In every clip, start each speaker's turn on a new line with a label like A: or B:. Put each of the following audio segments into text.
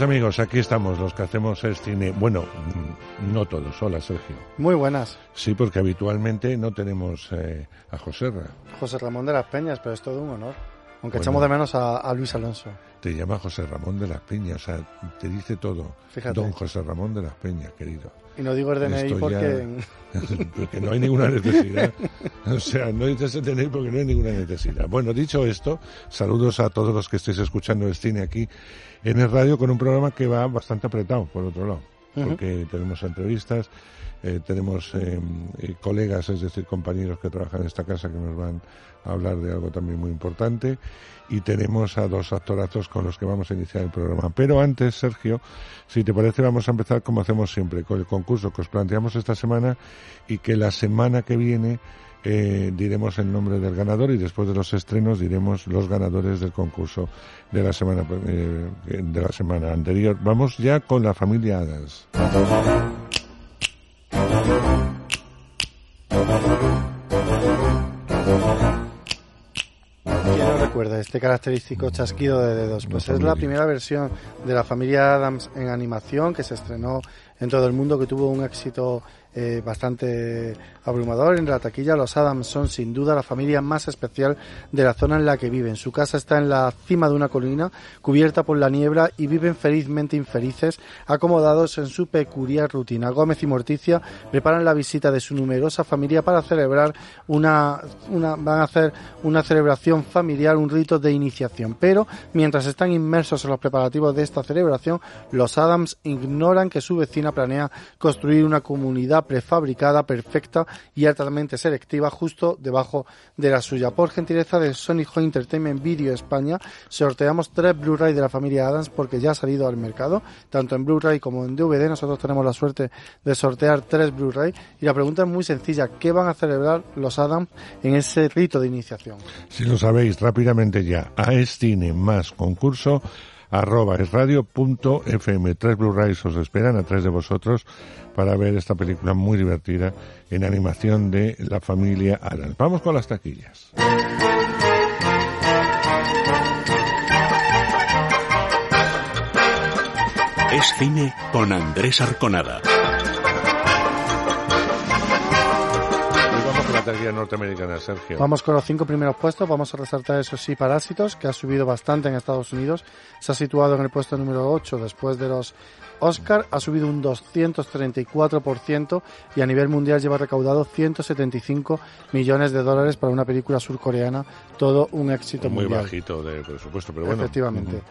A: Noches amigos, aquí estamos los que hacemos el cine. Bueno, mm, no todos, hola Sergio.
B: Muy buenas.
A: Sí, porque habitualmente no tenemos eh, a José Ra.
B: José Ramón de las Peñas, pero es todo un honor. Aunque
A: Bueno.
B: echamos de menos a, a Luis Alonso.
A: Te llama José Ramón de las Peñas, o sea, te dice todo.
B: Fíjate.
A: Don José Ramón de las Peñas, querido.
B: Y no digo el DNI
A: Esto
B: porque...
A: porque no hay ninguna necesidad. O sea, no dices el DNI porque no hay ninguna necesidad. Bueno, dicho esto, saludos a todos los que estéis escuchando el cine aquí en el radio con un programa que va bastante apretado, por otro lado. Porque tenemos entrevistas, eh, tenemos eh, eh, colegas, es decir, compañeros que trabajan en esta casa que nos van a hablar de algo también muy importante y tenemos a dos actorazos con los que vamos a iniciar el programa. Pero antes, Sergio, si te parece, vamos a empezar como hacemos siempre, con el concurso que os planteamos esta semana y que la semana que viene eh, diremos el nombre del ganador y después de los estrenos diremos los ganadores del concurso de la semana eh, de la semana anterior. Vamos ya con la familia Adams.
B: ¿Quién no recuerda este característico chasquido de dedos? Pues es la primera versión de la familia Adams en animación que se estrenó en todo el mundo, que tuvo un éxito eh, bastante abrumador en la taquilla. Los Adams son sin duda la familia más especial de la zona en la que viven. Su casa está en la cima de una colina cubierta por la niebla y viven felizmente infelices, acomodados en su peculiar rutina. Gómez y Morticia preparan la visita de su numerosa familia para celebrar una, una van a hacer una celebración familiar, un rito de iniciación. Pero mientras están inmersos en los preparativos de esta celebración, los Adams ignoran que su vecina planea construir una comunidad prefabricada, perfecta y altamente selectiva justo debajo de la suya. Por gentileza de Sony Home Entertainment Video España, sorteamos tres Blu-ray de la familia Adams porque ya ha salido al mercado, tanto en Blu-ray como en DVD. Nosotros tenemos la suerte de sortear tres Blu-ray y la pregunta es muy sencilla: ¿qué van a celebrar los Adams en ese rito de iniciación?
A: Si lo sabéis rápidamente ya, a es cine más concurso arroba es radio punto fm. Tres Blu-rays os esperan a tres de vosotros para ver esta película muy divertida en animación de la familia Adams. Vamos con las taquillas.
C: Es cine con Andrés Arconada.
A: Norteamericana, Sergio.
B: Vamos con los cinco primeros puestos. Vamos a resaltar, eso sí, Parásitos, que ha subido bastante en Estados Unidos. Se ha situado en el puesto número 8 después de los Oscar. Ha subido un 234% y a nivel mundial lleva recaudado 175 millones de dólares para una película surcoreana. Todo un éxito
A: Muy
B: mundial.
A: bajito de presupuesto, pero bueno.
B: Efectivamente.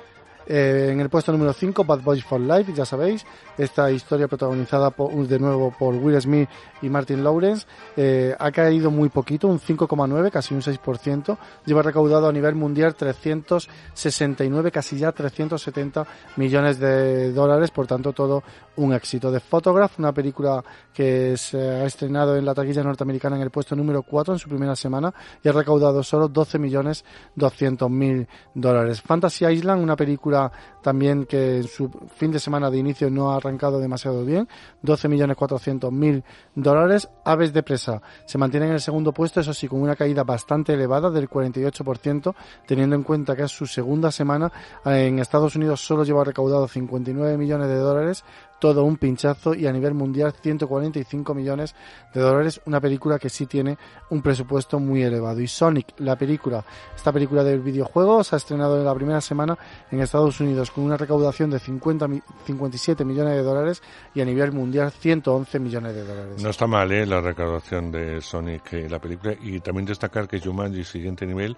B: Eh, en el puesto número 5, Bad Boys for Life, ya sabéis, esta historia protagonizada por, de nuevo por Will Smith y Martin Lawrence, eh, ha caído muy poquito, un 5,9, casi un 6%, lleva recaudado a nivel mundial 369, casi ya 370 millones de dólares, por tanto todo un éxito. The Photograph, una película que se ha estrenado en la taquilla norteamericana en el puesto número 4 en su primera semana y ha recaudado solo 12 millones 200 mil dólares. Fantasy Island, una película también que en su fin de semana de inicio no ha arrancado demasiado bien, 12 millones 400 mil dólares. Aves de presa se mantiene en el segundo puesto, eso sí, con una caída bastante elevada del 48%, teniendo en cuenta que es su segunda semana. En Estados Unidos solo lleva recaudado 59 millones de dólares todo un pinchazo y a nivel mundial 145 millones de dólares, una película que sí tiene un presupuesto muy elevado. Y Sonic, la película, esta película del videojuego se ha estrenado en la primera semana en Estados Unidos con una recaudación de 50, 57 millones de dólares y a nivel mundial 111 millones de dólares.
A: No está mal, ¿eh? La recaudación de Sonic, eh, la película. Y también destacar que Jumanji, siguiente nivel,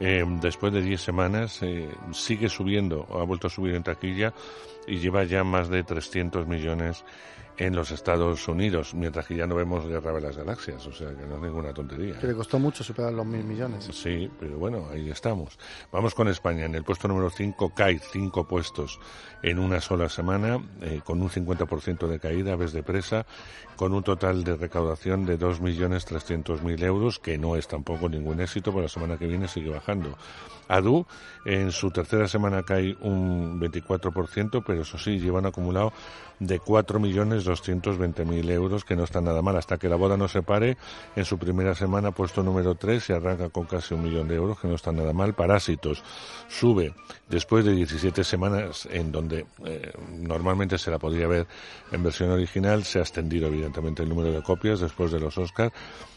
A: eh, después de 10 semanas, eh, sigue subiendo, ha vuelto a subir en taquilla y lleva ya más de 300 millones en los Estados Unidos, mientras que ya no vemos Guerra de las Galaxias, o sea que no es ninguna tontería.
B: Que le costó mucho superar los mil millones.
A: Sí, pero bueno, ahí estamos. Vamos con España. En el puesto número 5 cae cinco puestos en una sola semana, eh, con un 50% de caída, ves de presa, con un total de recaudación de 2.300.000 euros, que no es tampoco ningún éxito, porque la semana que viene sigue bajando. Adu en su tercera semana cae un 24%, pero eso sí, lleva un acumulado de 4.220.000 euros, que no está nada mal. Hasta que la boda no se pare, en su primera semana puesto número 3 y arranca con casi un millón de euros, que no está nada mal. Parásitos sube después de 17 semanas en donde eh, normalmente se la podría ver en versión original, se ha extendido evidentemente el número de copias después de los Oscars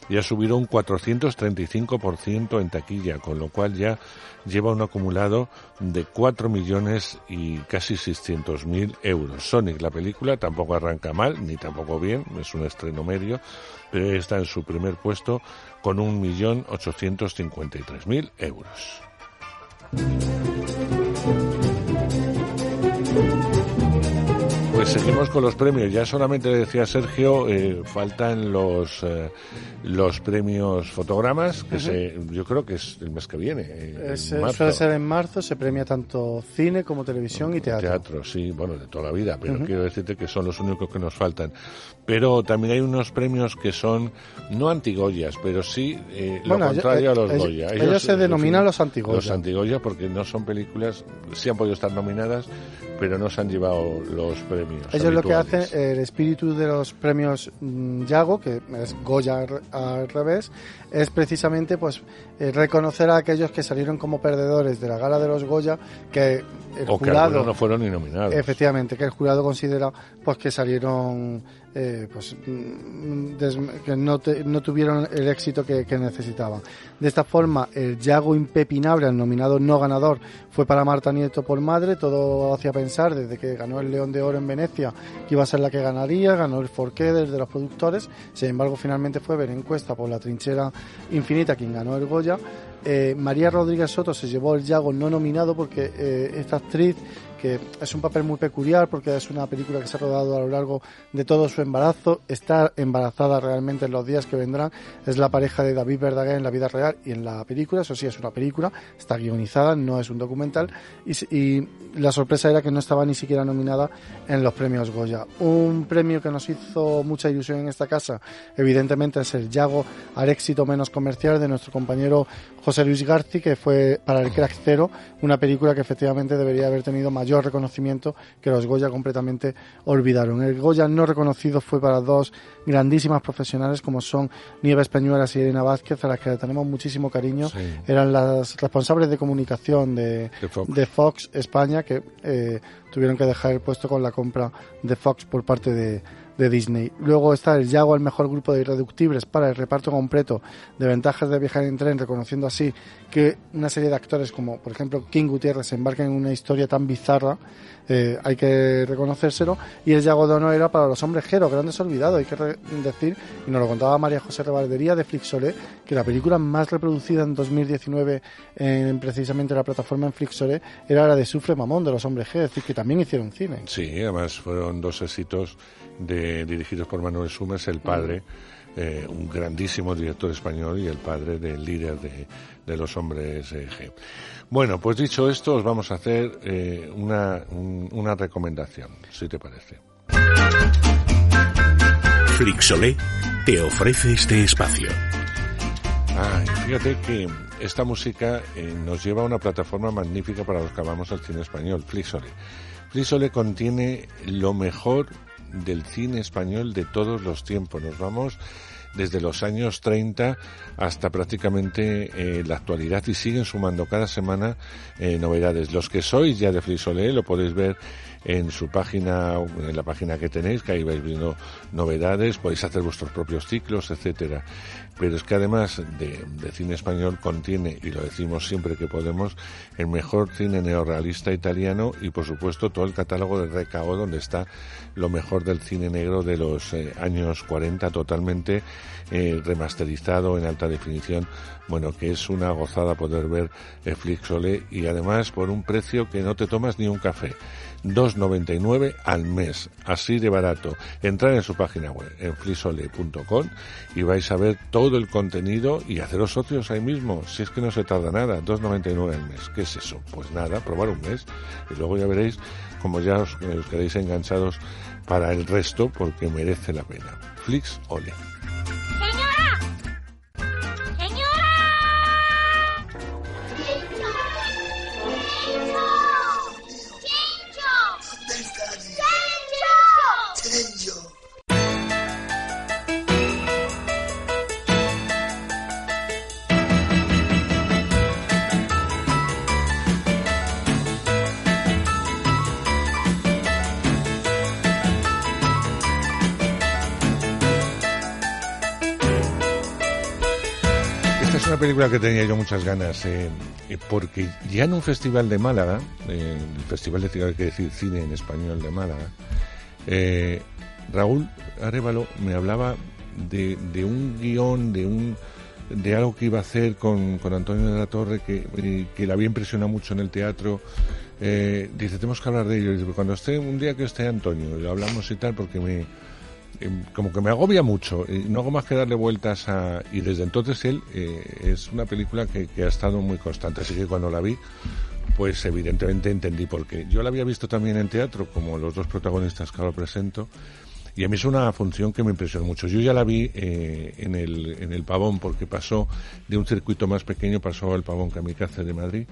A: y ha subido un 435% en taquilla, con lo cual ya lleva un acumulado de 4 millones y casi 600 mil euros. Sonic, la película, tampoco arranca mal, ni tampoco bien, es un estreno medio, pero está en su primer puesto con un millón 853 mil euros. Seguimos con los premios. Ya solamente decía Sergio, eh, faltan los eh, los premios fotogramas, que se, yo creo que es el mes que viene. eh,
B: Es,
A: en marzo.
B: suele ser en marzo, se premia tanto cine como televisión y teatro.
A: Teatro, sí, bueno, de toda la vida, pero quiero decirte que son los únicos que nos faltan. Pero también hay unos premios que son no antigoyas, pero sí eh, lo contrario
B: ellos-
A: a los
B: ellos-
A: Goya.
B: ellos se
A: en
B: denominan los antigoya.
A: Los antigoya porque no son películas, sí han podido estar nominadas, pero no se han llevado los premios.
B: Ellos lo que hacen, el espíritu de los premios mm, Yago, que es Goya al, revés, es precisamente pues eh, reconocer a aquellos que salieron como perdedores de la gala de los Goya, que el
A: o
B: jurado,
A: no fueron ni nominados.
B: efectivamente, que el jurado considera pues que salieron eh, pues mm, que no, te- no tuvieron el éxito que, necesitaban. De esta forma, el Yago impepinable, el nominado no ganador, fue para Marta Nieto por madre. Todo hacía pensar, desde que ganó el León de Oro en Venecia, que iba a ser la que ganaría. Ganó el Forqué desde los productores. Sin embargo, finalmente fue ver encuesta por la trinchera infinita quien ganó el Goya. Eh, María Rodríguez Soto se llevó el Yago no nominado porque eh, esta actriz que es un papel muy peculiar porque es una película que se ha rodado a lo largo de todo su embarazo, está embarazada realmente en los días que vendrán, es la pareja de David Verdaguer en la vida real y en la película, eso sí es una película, está guionizada, no es un documental. Y, y la sorpresa era que no estaba ni siquiera nominada en los premios Goya. Un premio que nos hizo mucha ilusión en esta casa, evidentemente es el Yago al éxito menos comercial de nuestro compañero José Luis Garci, que fue para el Crack Cero, una película que efectivamente debería haber tenido mayor reconocimiento que los Goya completamente olvidaron. El Goya no reconocido fue para dos grandísimas profesionales como son Nieves Peñuelas y Elena Vázquez, a las que le tenemos muchísimo cariño.
A: Sí.
B: Eran las responsables de comunicación de,
A: De Fox.
B: de Fox España que eh, tuvieron que dejar el puesto con la compra de Fox por parte de, de Disney. Luego está el Yago al mejor grupo de irreductibles para el reparto completo de ventajas de viajar en tren, reconociendo así que una serie de actores como por ejemplo King Gutiérrez se embarcan en una historia tan bizarra, eh, hay que reconocérselo, y el Yago de Honor era para los hombres Jero, grandes olvidados, hay que decir, y nos lo contaba María José Rebaldería de Flixolé, que la película más reproducida en 2019 en precisamente la plataforma en Flixolé era la de Sufre Mamón de los hombres G, es decir, que también hicieron cine.
A: Sí, además fueron dos éxitos de, dirigidos por Manuel Sumes, el padre, eh, un grandísimo director español y el padre del líder de, de los hombres eh, G. Bueno, pues dicho esto, os vamos a hacer eh, una, un- una recomendación, si te parece.
C: Flixolé te ofrece este espacio.
A: Ay, fíjate que esta música eh, nos lleva a una plataforma magnífica para los que amamos el cine español, Flixole. Flixole contiene lo mejor del cine español de todos los tiempos. Nos vamos desde los años 30 hasta prácticamente eh, la actualidad y siguen sumando cada semana eh, novedades. Los que sois ya de Flixole lo podéis ver en su página, en la página que tenéis, que ahí vais viendo novedades, podéis hacer vuestros propios ciclos, etcétera. Pero es que además de, de cine español contiene, y lo decimos siempre que podemos, el mejor cine neorrealista italiano y por supuesto todo el catálogo de RKO donde está lo mejor del cine negro de los eh, años 40 totalmente eh, remasterizado en alta definición. Bueno, que es una gozada poder ver eh, Flixole y además por un precio que no te tomas ni un café. 2,99 al mes, así de barato. Entrar en su página web, en flixole.com y vais a ver todo el contenido y haceros socios ahí mismo, si es que no se tarda nada, 2,99 al mes. ¿Qué es eso? Pues nada, probar un mes y luego ya veréis como ya os, os quedéis enganchados para el resto porque merece la pena. Flix Ole. Película que tenía yo muchas ganas, eh, eh, porque ya en un festival de Málaga, el Festival de que decir Cine en Español de Málaga, eh, Raúl Arevalo me hablaba de, un guion, de un de algo que iba a hacer con, con Antonio de la Torre, que, que le había impresionado mucho en el teatro. Dice, tenemos que hablar de ello. Dice, cuando esté, un día que esté Antonio, lo hablamos y tal, porque me, como que me agobia mucho y no hago más que darle vueltas a y desde entonces él eh, es una película que, que ha estado muy constante así que cuando la vi pues evidentemente entendí por qué yo la había visto también en teatro como los dos protagonistas que ahora presento y a mí es una función que me impresionó mucho. Yo ya la vi eh, en, el, en el Pavón porque pasó de un circuito más pequeño, pasó al Pavón Kamikaze de Madrid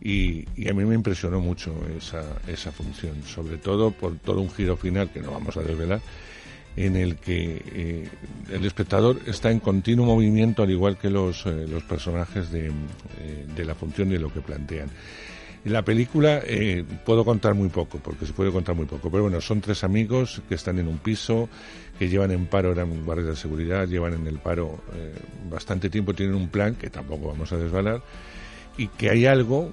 A: y, y a mí me impresionó mucho esa, esa función, sobre todo por todo un giro final que no vamos a desvelar, en el que eh, el espectador está en continuo movimiento al igual que los, eh, los personajes de, eh, de la función y de lo que plantean. La película puedo contar muy poco, porque se puede contar muy poco, pero bueno, son tres amigos que están en un piso, que llevan en paro, eran guardias de seguridad, llevan en el paro bastante tiempo, tienen un plan que tampoco vamos a desvelar, y que hay algo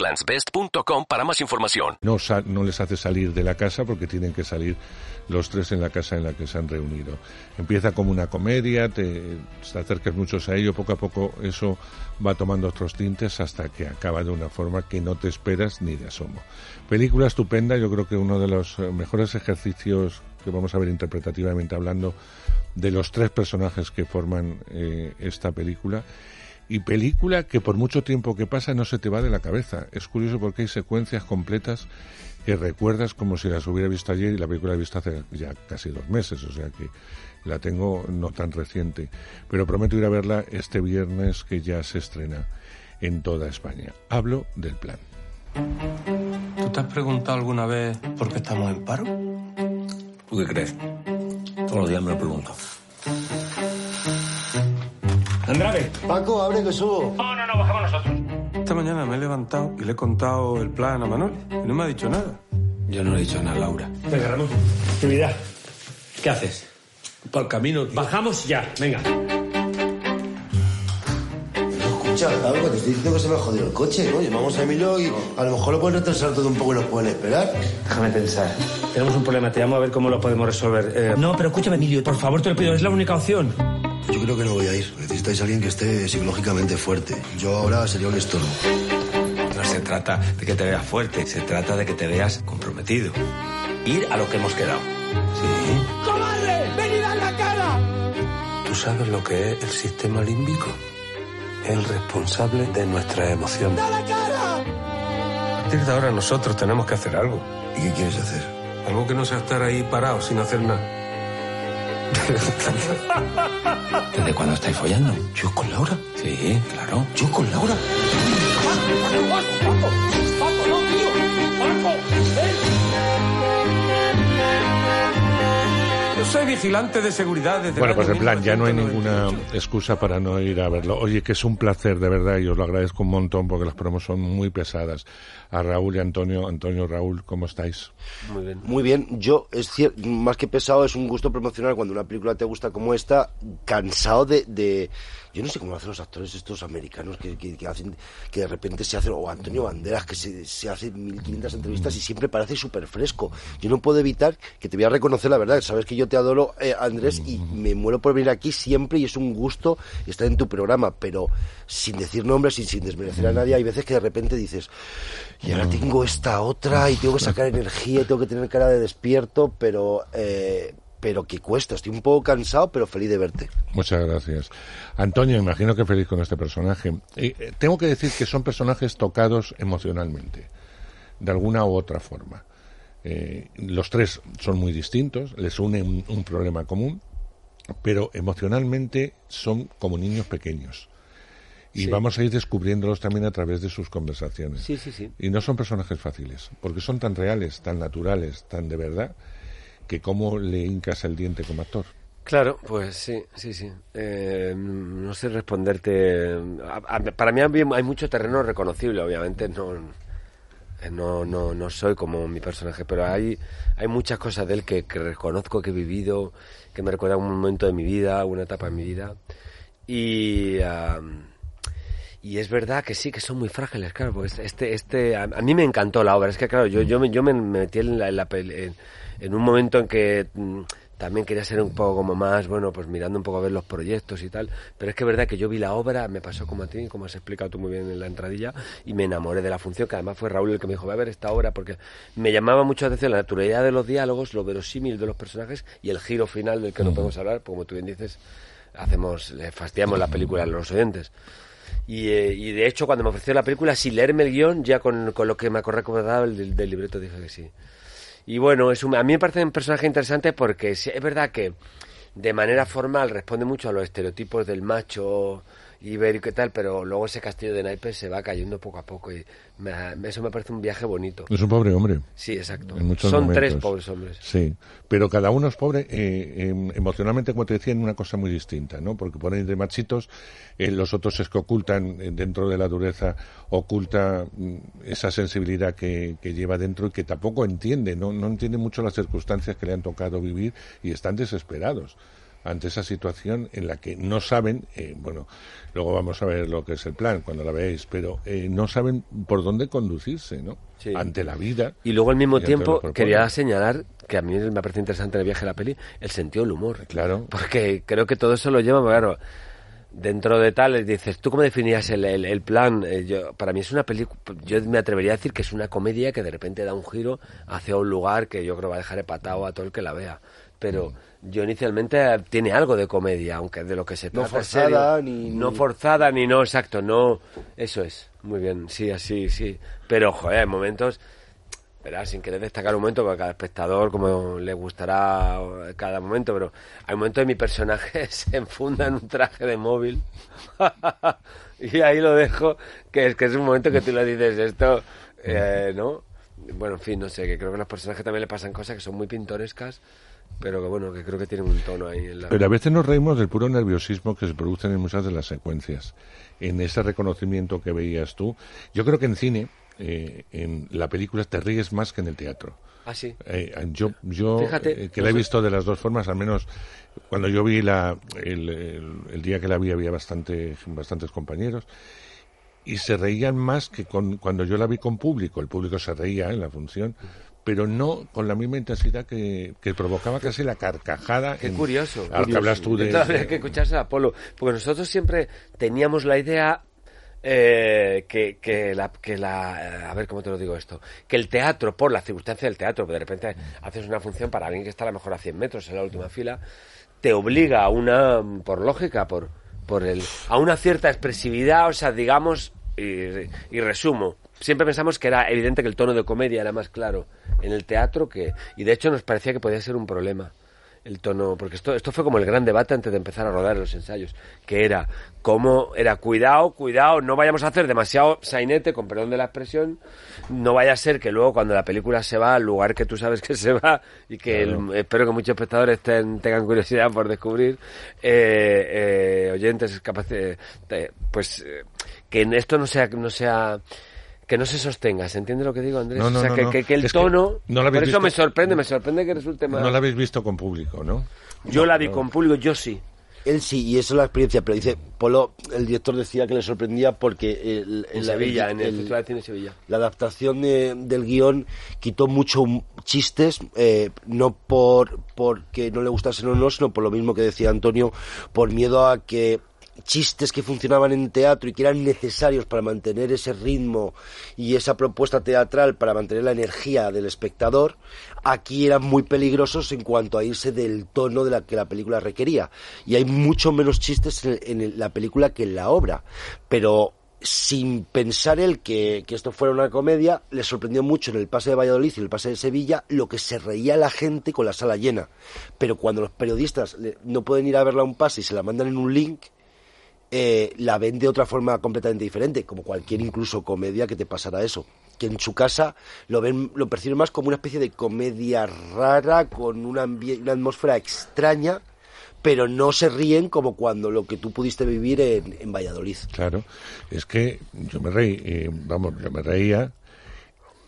C: egglandsbest.com para más información.
A: no les hace salir de la casa porque tienen que salir los tres en la casa en la que se han reunido. Empieza como una comedia, te, te acercas muchos a ello, poco a poco eso va tomando otros tintes hasta que acaba de una forma que no te esperas ni de asomo. Película estupenda, yo creo que uno de los eh, mejores ejercicios que vamos a ver interpretativamente hablando de los tres personajes que forman eh, esta película y película que por mucho tiempo que pasa no se te va de la cabeza. Es curioso porque hay secuencias completas que recuerdas como si las hubiera visto ayer y la película la he visto hace ya casi dos meses, o sea que la tengo no tan reciente. Pero prometo ir a verla este viernes que ya se estrena en toda España. Hablo del plan.
D: ¿Tú te has preguntado alguna vez por qué estamos en paro?
E: ¿Tú qué crees? Todos los días me lo pregunto. Andrade,
F: Paco, abre que subo.
D: Esta mañana me he levantado y le he contado el plan a Manuel y no me ha dicho nada.
E: yo no le he dicho nada a Laura.
G: Venga, Ramón. Actividad. ¿Qué haces?
E: Para el camino.
G: Bajamos ya, venga.
F: Escucha, algo te estoy diciendo que se me ha jodido el coche, ¿no? Llamamos a Emilio y a lo mejor lo pueden retrasar todo un poco y nos pueden esperar.
G: Déjame pensar. Tenemos un problema, te llamo a ver cómo lo podemos resolver. Eh, No, pero escúchame, Emilio, por favor, te lo pido, es la única opción.
F: Yo creo que no voy a ir. Necesitáis a alguien que esté psicológicamente fuerte. Yo ahora sería un estorbo.
E: No se trata de que te veas fuerte, se trata de que te veas comprometido. Ir a lo que hemos quedado. Sí.
D: ¿Tú sabes lo que es el sistema límbico? El responsable de nuestras emociones. partir de ahora nosotros tenemos que hacer algo.
F: ¿Y qué quieres hacer?
D: Algo que no sea estar ahí parado sin hacer nada.
E: ¿Desde cuándo estáis follando?
F: ¿Yo con Laura?
E: Sí, claro.
F: ¿Yo con Laura?
D: Yo soy vigilante de seguridad desde
A: Bueno, pues en plan, ya no hay ninguna
D: 1990.
A: excusa para no ir a verlo. Oye, que es un placer, de verdad, y os lo agradezco un montón porque las promos son muy pesadas. A Raúl y Antonio, Antonio, Raúl, ¿cómo estáis?
G: Muy bien.
F: Muy bien, yo, es cier- más que pesado, es un gusto promocional cuando una película te gusta como esta, cansado de... de- yo no sé cómo hacen los actores estos americanos que, que- que hacen, que de repente se hacen, o Antonio Banderas, que se, se hace 1500 entrevistas y siempre parece súper fresco. Yo no puedo evitar que te voy a reconocer la verdad, sabes que yo te adoro, eh, Andrés, y me muero por venir aquí siempre y es un gusto estar en tu programa, pero sin decir nombres y sin desmerecer a nadie, hay veces que de repente dices, y ahora tengo esta otra y tengo que sacar energía y tengo que tener cara de despierto, pero eh, pero que cuesta. Estoy un poco cansado, pero feliz de verte.
A: Muchas gracias. Antonio, imagino que feliz con este personaje. Eh, eh, tengo que decir que son personajes tocados emocionalmente, de alguna u otra forma. Eh, los tres son muy distintos, les une un, un problema común, pero emocionalmente son como niños pequeños. Y
G: Sí.
A: vamos a ir descubriéndolos también a través de sus conversaciones.
G: Sí, sí, sí.
A: Y no son personajes fáciles, porque son tan reales, tan naturales, tan de verdad, que cómo le hincas el diente como actor.
G: Claro, pues sí, sí, sí. Eh, no sé responderte. A- para mí hay mucho terreno reconocible, obviamente. No, no, no, no soy como mi personaje, pero hay, hay muchas cosas de él que, reconozco, que he vivido, que me recuerdan un momento de mi vida, una etapa de mi vida. Y, am, y es verdad que sí, que son muy frágiles, claro, porque este, este, a, a mí me encantó la obra, es que claro, yo, yo, me, yo me metí en, la, en, la en, en un momento en que mm, también quería ser un poco como más, bueno, pues mirando un poco a ver los proyectos y tal, pero es que es verdad que yo vi la obra, me pasó como a ti, como has explicado tú muy bien en la entradilla, y me enamoré de la función, que además fue Raúl el que me dijo, voy a ver esta obra, porque me llamaba mucho la atención la naturalidad de los diálogos, lo verosímil de los personajes y el giro final del que no podemos hablar, porque como tú bien dices, hacemos, le fastidiamos la película a los oyentes. Y, eh, y de hecho, cuando me ofreció la película, sin leerme el guion, ya con, con lo que me el del, del libreto, dije que sí. Y bueno, es un- a mí me parece un personaje interesante porque es verdad que de manera formal responde mucho a los estereotipos del macho ibérico y tal, pero luego ese castillo de naipes se va cayendo poco a poco y me- eso me parece un viaje bonito.
A: Es un pobre hombre.
G: Sí, exacto. Son
A: momentos.
G: tres pobres hombres.
A: Sí, pero cada uno es pobre eh, em, emocionalmente, como te decía, en una cosa muy distinta, ¿no? Porque ponen de machitos, eh, los otros es que ocultan eh, dentro de la dureza, oculta mm, esa sensibilidad que, que lleva dentro y que tampoco entiende, ¿no? No entiende mucho las circunstancias que le han tocado vivir y están desesperados ante esa situación en la que no saben, eh, bueno, luego vamos a ver lo que es el plan cuando la veáis, pero eh, no saben por dónde conducirse, ¿no?
G: Sí.
A: Ante la vida.
G: Y luego al mismo tiempo quería señalar que a mí me parece interesante en el viaje de la peli el sentido del humor.
A: Claro.
G: Porque creo que todo eso lo lleva, claro, dentro de tal, dices, ¿tú cómo definías el, el- el plan? Eh, yo, para mí es una película, yo me atrevería a decir que es una comedia que de repente da un giro hacia un lugar que yo creo va a dejar epatado a todo el que la vea. Pero yo inicialmente eh, tiene algo de comedia, aunque de lo que se
F: No
G: trata es
F: forzada,
G: serio.
F: ni-
G: No forzada ni no, exacto, no. Eso es, muy bien, sí, así, sí. Pero, joder, hay momentos Verás, sin querer destacar un momento, porque a cada espectador como le gustará cada momento, pero hay momentos de mi personaje se enfunda en un traje de móvil y ahí lo dejo, que es que es un momento que tú le dices esto, eh, ¿no? Bueno, en fin, no sé, que creo que a los personajes también le pasan cosas que son muy pintorescas, pero que bueno, que creo que tienen un tono ahí en la...
A: Pero a veces nos reímos del puro nerviosismo que se produce en muchas de las secuencias, en ese reconocimiento que veías tú. Yo creo que en cine, eh, en la película, te ríes más que en el teatro.
G: Ah, sí.
A: Eh, yo, yo
G: Fíjate,
A: eh, que la he visto de las dos formas, al menos cuando yo vi la, el, el- el día que la vi había bastante, bastantes compañeros y se reían más que con, cuando yo la vi con público. El público se reía en la función, pero no con la misma intensidad que, que provocaba casi la carcajada.
G: Qué
A: en-
G: curioso.
A: Ahora que hablas tú de...
G: Entonces habría
A: de-
G: que escucharse a Apolo. Porque nosotros siempre teníamos la idea eh, que, que, la, que la... A ver, ¿cómo te lo digo esto? Que el teatro, por la circunstancia del teatro, de repente haces una función para alguien que está a lo mejor a 100 metros en la última fila, te obliga a una, por lógica, por, por el, a una cierta expresividad, o sea, digamos, y, y resumo, siempre pensamos que era evidente que el tono de comedia era más claro en el teatro que y de hecho nos parecía que podía ser un problema el tono porque esto esto fue como el gran debate antes de empezar a rodar los ensayos que era cómo era cuidado cuidado no vayamos a hacer demasiado sainete con perdón de la expresión no vaya a ser que luego cuando la película se va al lugar que tú sabes que se va y que el- espero que muchos espectadores ten- tengan curiosidad por descubrir eh, eh, oyentes capaces de- pues eh, que en esto no sea no sea que no se sostenga, ¿se entiende lo que digo, Andrés?
A: No, no,
G: o sea,
A: no,
G: que,
A: no.
G: que- que el
A: Es que
G: tono...
A: no lo habéis
G: por eso
A: visto-
G: me sorprende, me sorprende que resulte más...
A: No la habéis visto con público, ¿no?
G: Yo la vi
A: no.
G: con público, yo sí.
F: Él sí, y esa es la experiencia, pero dice, Polo, el director decía que le sorprendía porque el,
G: En
F: el-
G: Sevilla,
F: el-
G: en el,
F: el-
G: Festival de Cine de Sevilla.
F: la adaptación de- del guion quitó mucho m- chistes, eh, no por porque no le gustasen o no, sino por lo mismo que decía Antonio, por miedo a que chistes que funcionaban en teatro y que eran necesarios para mantener ese ritmo y esa propuesta teatral para mantener la energía del espectador, aquí eran muy peligrosos en cuanto a irse del tono de la que la película requería. Y hay mucho menos chistes en, la película que en la obra. Pero sin pensar él que, que esto fuera una comedia, le sorprendió mucho en el pase de Valladolid y el pase de Sevilla lo que se reía la gente con la sala llena. Pero cuando los periodistas no pueden ir a verla a un pase y se la mandan en un link, eh, la ven de otra forma completamente diferente, como cualquier incluso comedia que te pasará eso. Que en su casa lo ven, lo perciben más como una especie de comedia rara, con una, una atmósfera extraña, pero no se ríen como cuando lo que tú pudiste vivir en, en Valladolid.
A: Claro, es que yo me reí, eh, vamos, yo me reía,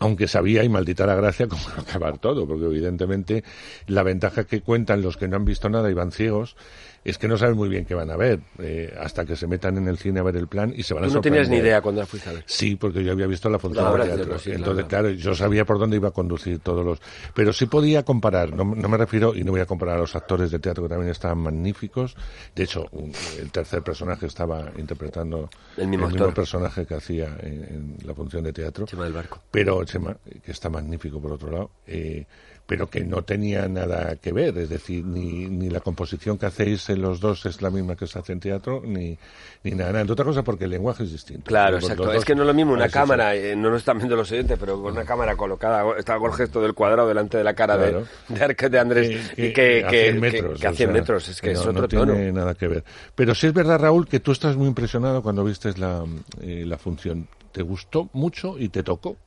A: aunque sabía y maldita la gracia cómo acabar todo, porque evidentemente la ventaja que cuentan los que no han visto nada y van ciegos es que no saben muy bien qué van a ver, eh, hasta que se metan en el cine a ver el plan y se van a
G: Tú no tenías ni
A: sorprender.
G: idea cuando la fuiste a ver.
A: Sí, porque yo había visto la función de teatro.
G: teatro, sí,
A: Entonces,
G: claro.
A: yo sabía por dónde iba a conducir todos los... Pero sí podía comparar, no, no me refiero, y no voy a comparar a los actores de teatro que también estaban magníficos. De hecho, un- el tercer personaje estaba interpretando
G: El mismo
A: personaje que hacía en, en la función de teatro.
G: Chema del Barco.
A: Pero Chema, que está magnífico por otro lado, eh, pero que no tenía nada que ver, es decir, ni, ni la composición que hacéis en los dos es la misma que se hace en teatro, ni, ni nada, nada. Entre otra cosa porque el lenguaje es distinto.
G: Claro, exacto.
A: dos-
G: Es que no es lo mismo una cámara, eh, no lo están viendo los oyentes, pero con una cámara colocada, está con el gesto del cuadrado delante de la cara de-
A: Claro.
G: de, Arque- de Andrés, y que,
A: a
G: que,
A: 100
G: que-
A: metros.
G: que a
A: o
G: 100
A: sea,
G: metros, es que es
A: no-
G: otro
A: no
G: tono.
A: tiene nada que ver. Pero sí es verdad, Raúl, que tú estás muy impresionado cuando viste la, eh, la función. Te gustó mucho y te tocó.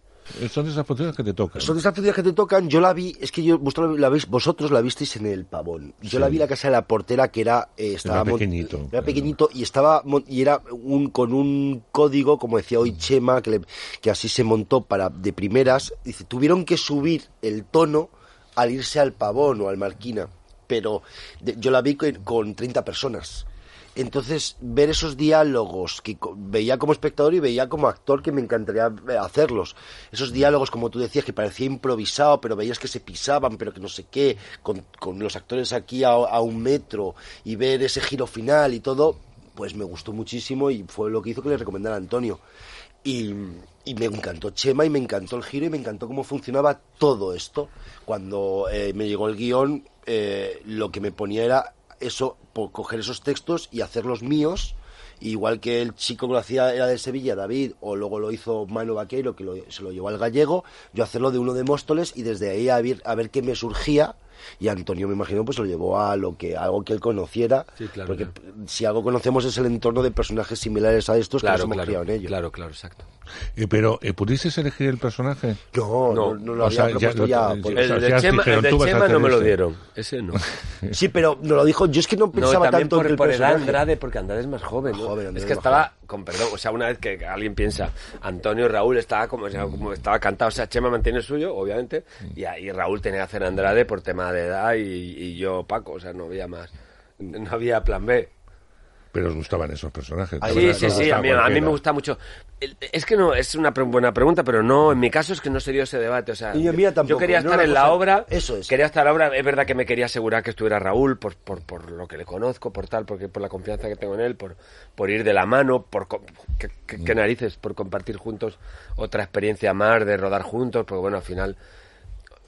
A: Son de esas funciones que te tocan.
F: Son esas funciones que te tocan, yo la vi, es que yo, vosotros la, veis, vosotros la visteis en el pavón. Yo
A: Sí.
F: la vi en la casa de la portera que era, eh, estaba
A: Era pequeñito,
F: Era
A: claro.
F: pequeñito y estaba, y era un, con un código, como decía hoy Chema, que, le- que así se montó para, de primeras. Dice, tuvieron que subir el tono al irse al pavón o al marquina. Pero de- yo la vi con, con 30 personas. Entonces, ver esos diálogos que veía como espectador y veía como actor que me encantaría eh, hacerlos. Esos diálogos, como tú decías, que parecía improvisado, pero veías que se pisaban, pero que no sé qué, con, los actores aquí a, un metro y ver ese giro final y todo, pues me gustó muchísimo y fue lo que hizo que le recomendara a Antonio. Y, y me encantó Chema y me encantó el giro y me encantó cómo funcionaba todo esto. Cuando eh, me llegó el guion, eh, lo que me ponía era eso, por coger esos textos y hacerlos míos. Igual que el chico que lo hacía era de Sevilla, David, o luego lo hizo Mano Vaqueiro, que lo- se lo llevó al gallego, yo hacerlo de uno de Móstoles y desde ahí a ver, a ver qué me surgía. Y Antonio, me imagino, pues lo llevó a lo que algo que él conociera.
G: Sí, claro,
F: porque
G: claro.
F: si algo conocemos es el entorno de personajes similares a estos que nos
G: Claro,
F: hemos
G: claro,
F: criado en ellos.
G: claro, claro, exacto.
A: Eh, pero, ¿eh, ¿pudisteis elegir el personaje?
F: No, no, no lo
A: O
F: había
A: sea,
F: propuesto ya.
A: ya-
F: por-
A: o sea,
G: El de Chema,
A: dijeron,
G: el de
A: "Tú vas a
G: Chema no me lo
A: este".
G: dieron, ese no.
F: Sí, pero no lo dijo. Yo es que no pensaba tanto
G: por,
F: en el
G: por
F: personaje.
G: Andrade, porque Andrade es más joven. ¿no?
F: Joven, Andrade
G: es que
F: es
G: estaba, con perdón, o sea, una vez que alguien piensa, Antonio Raúl estaba como, estaba cantado, o sea, Chema mantiene el suyo, obviamente, y ahí Raúl tenía que hacer Andrade por tema de edad y, y yo Paco, o sea, no había más, no había plan B.
A: Pero os gustaban esos personajes. la
G: Sí,
A: verdad,
G: sí, sí, a mí, a mí me gusta mucho. Es que no, es una pre- buena pregunta, pero no, en mi caso es que no se dio ese debate. O sea,
F: Y a mí tampoco,
G: yo quería
F: no
G: estar en la
F: cosa-
G: obra.
F: eso es.
G: Quería estar en la obra. Es verdad que me quería asegurar que estuviera Raúl por, por, por lo que le conozco, por tal, porque por la confianza que tengo en él, por, por ir de la mano, por co- qué, qué- qué narices, por compartir juntos otra experiencia más de rodar juntos, porque bueno, al final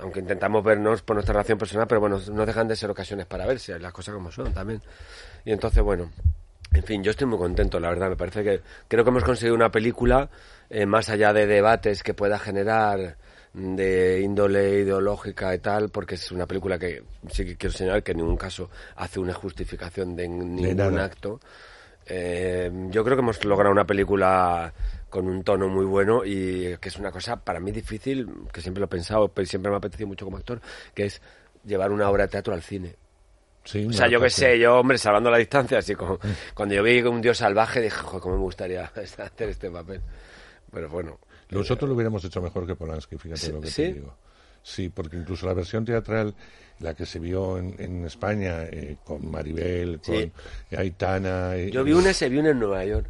G: aunque intentamos vernos por nuestra relación personal, pero bueno, no dejan de ser ocasiones para verse, las cosas como son también. Y entonces, bueno, En fin, yo estoy muy contento, la verdad. Me parece que creo que hemos conseguido una película eh, más allá de debates que pueda generar mm, de índole ideológica y tal, porque es una película que sí que quiero señalar que en ningún caso hace una justificación de ningún acto. Eh, yo creo que hemos logrado una película con un tono muy bueno y que es una cosa para mí difícil, que siempre lo he pensado, pero siempre me ha apetecido mucho como actor, que es llevar una obra de teatro al cine.
A: Sí,
G: O sea, yo qué sé, yo, hombre, salvando la distancia, así como cuando yo vi un dios salvaje, dije, joder, cómo me gustaría hacer este papel. Pero bueno.
A: Nosotros lo hubiéramos hecho mejor que Polanski, fíjate
G: Sí,
A: lo que te digo. Sí, porque incluso la versión teatral, la que se vio en, en España, eh, con Maribel, con
G: Sí.
A: Aitana... eh,
G: Yo vi una, se vi una en Nueva York.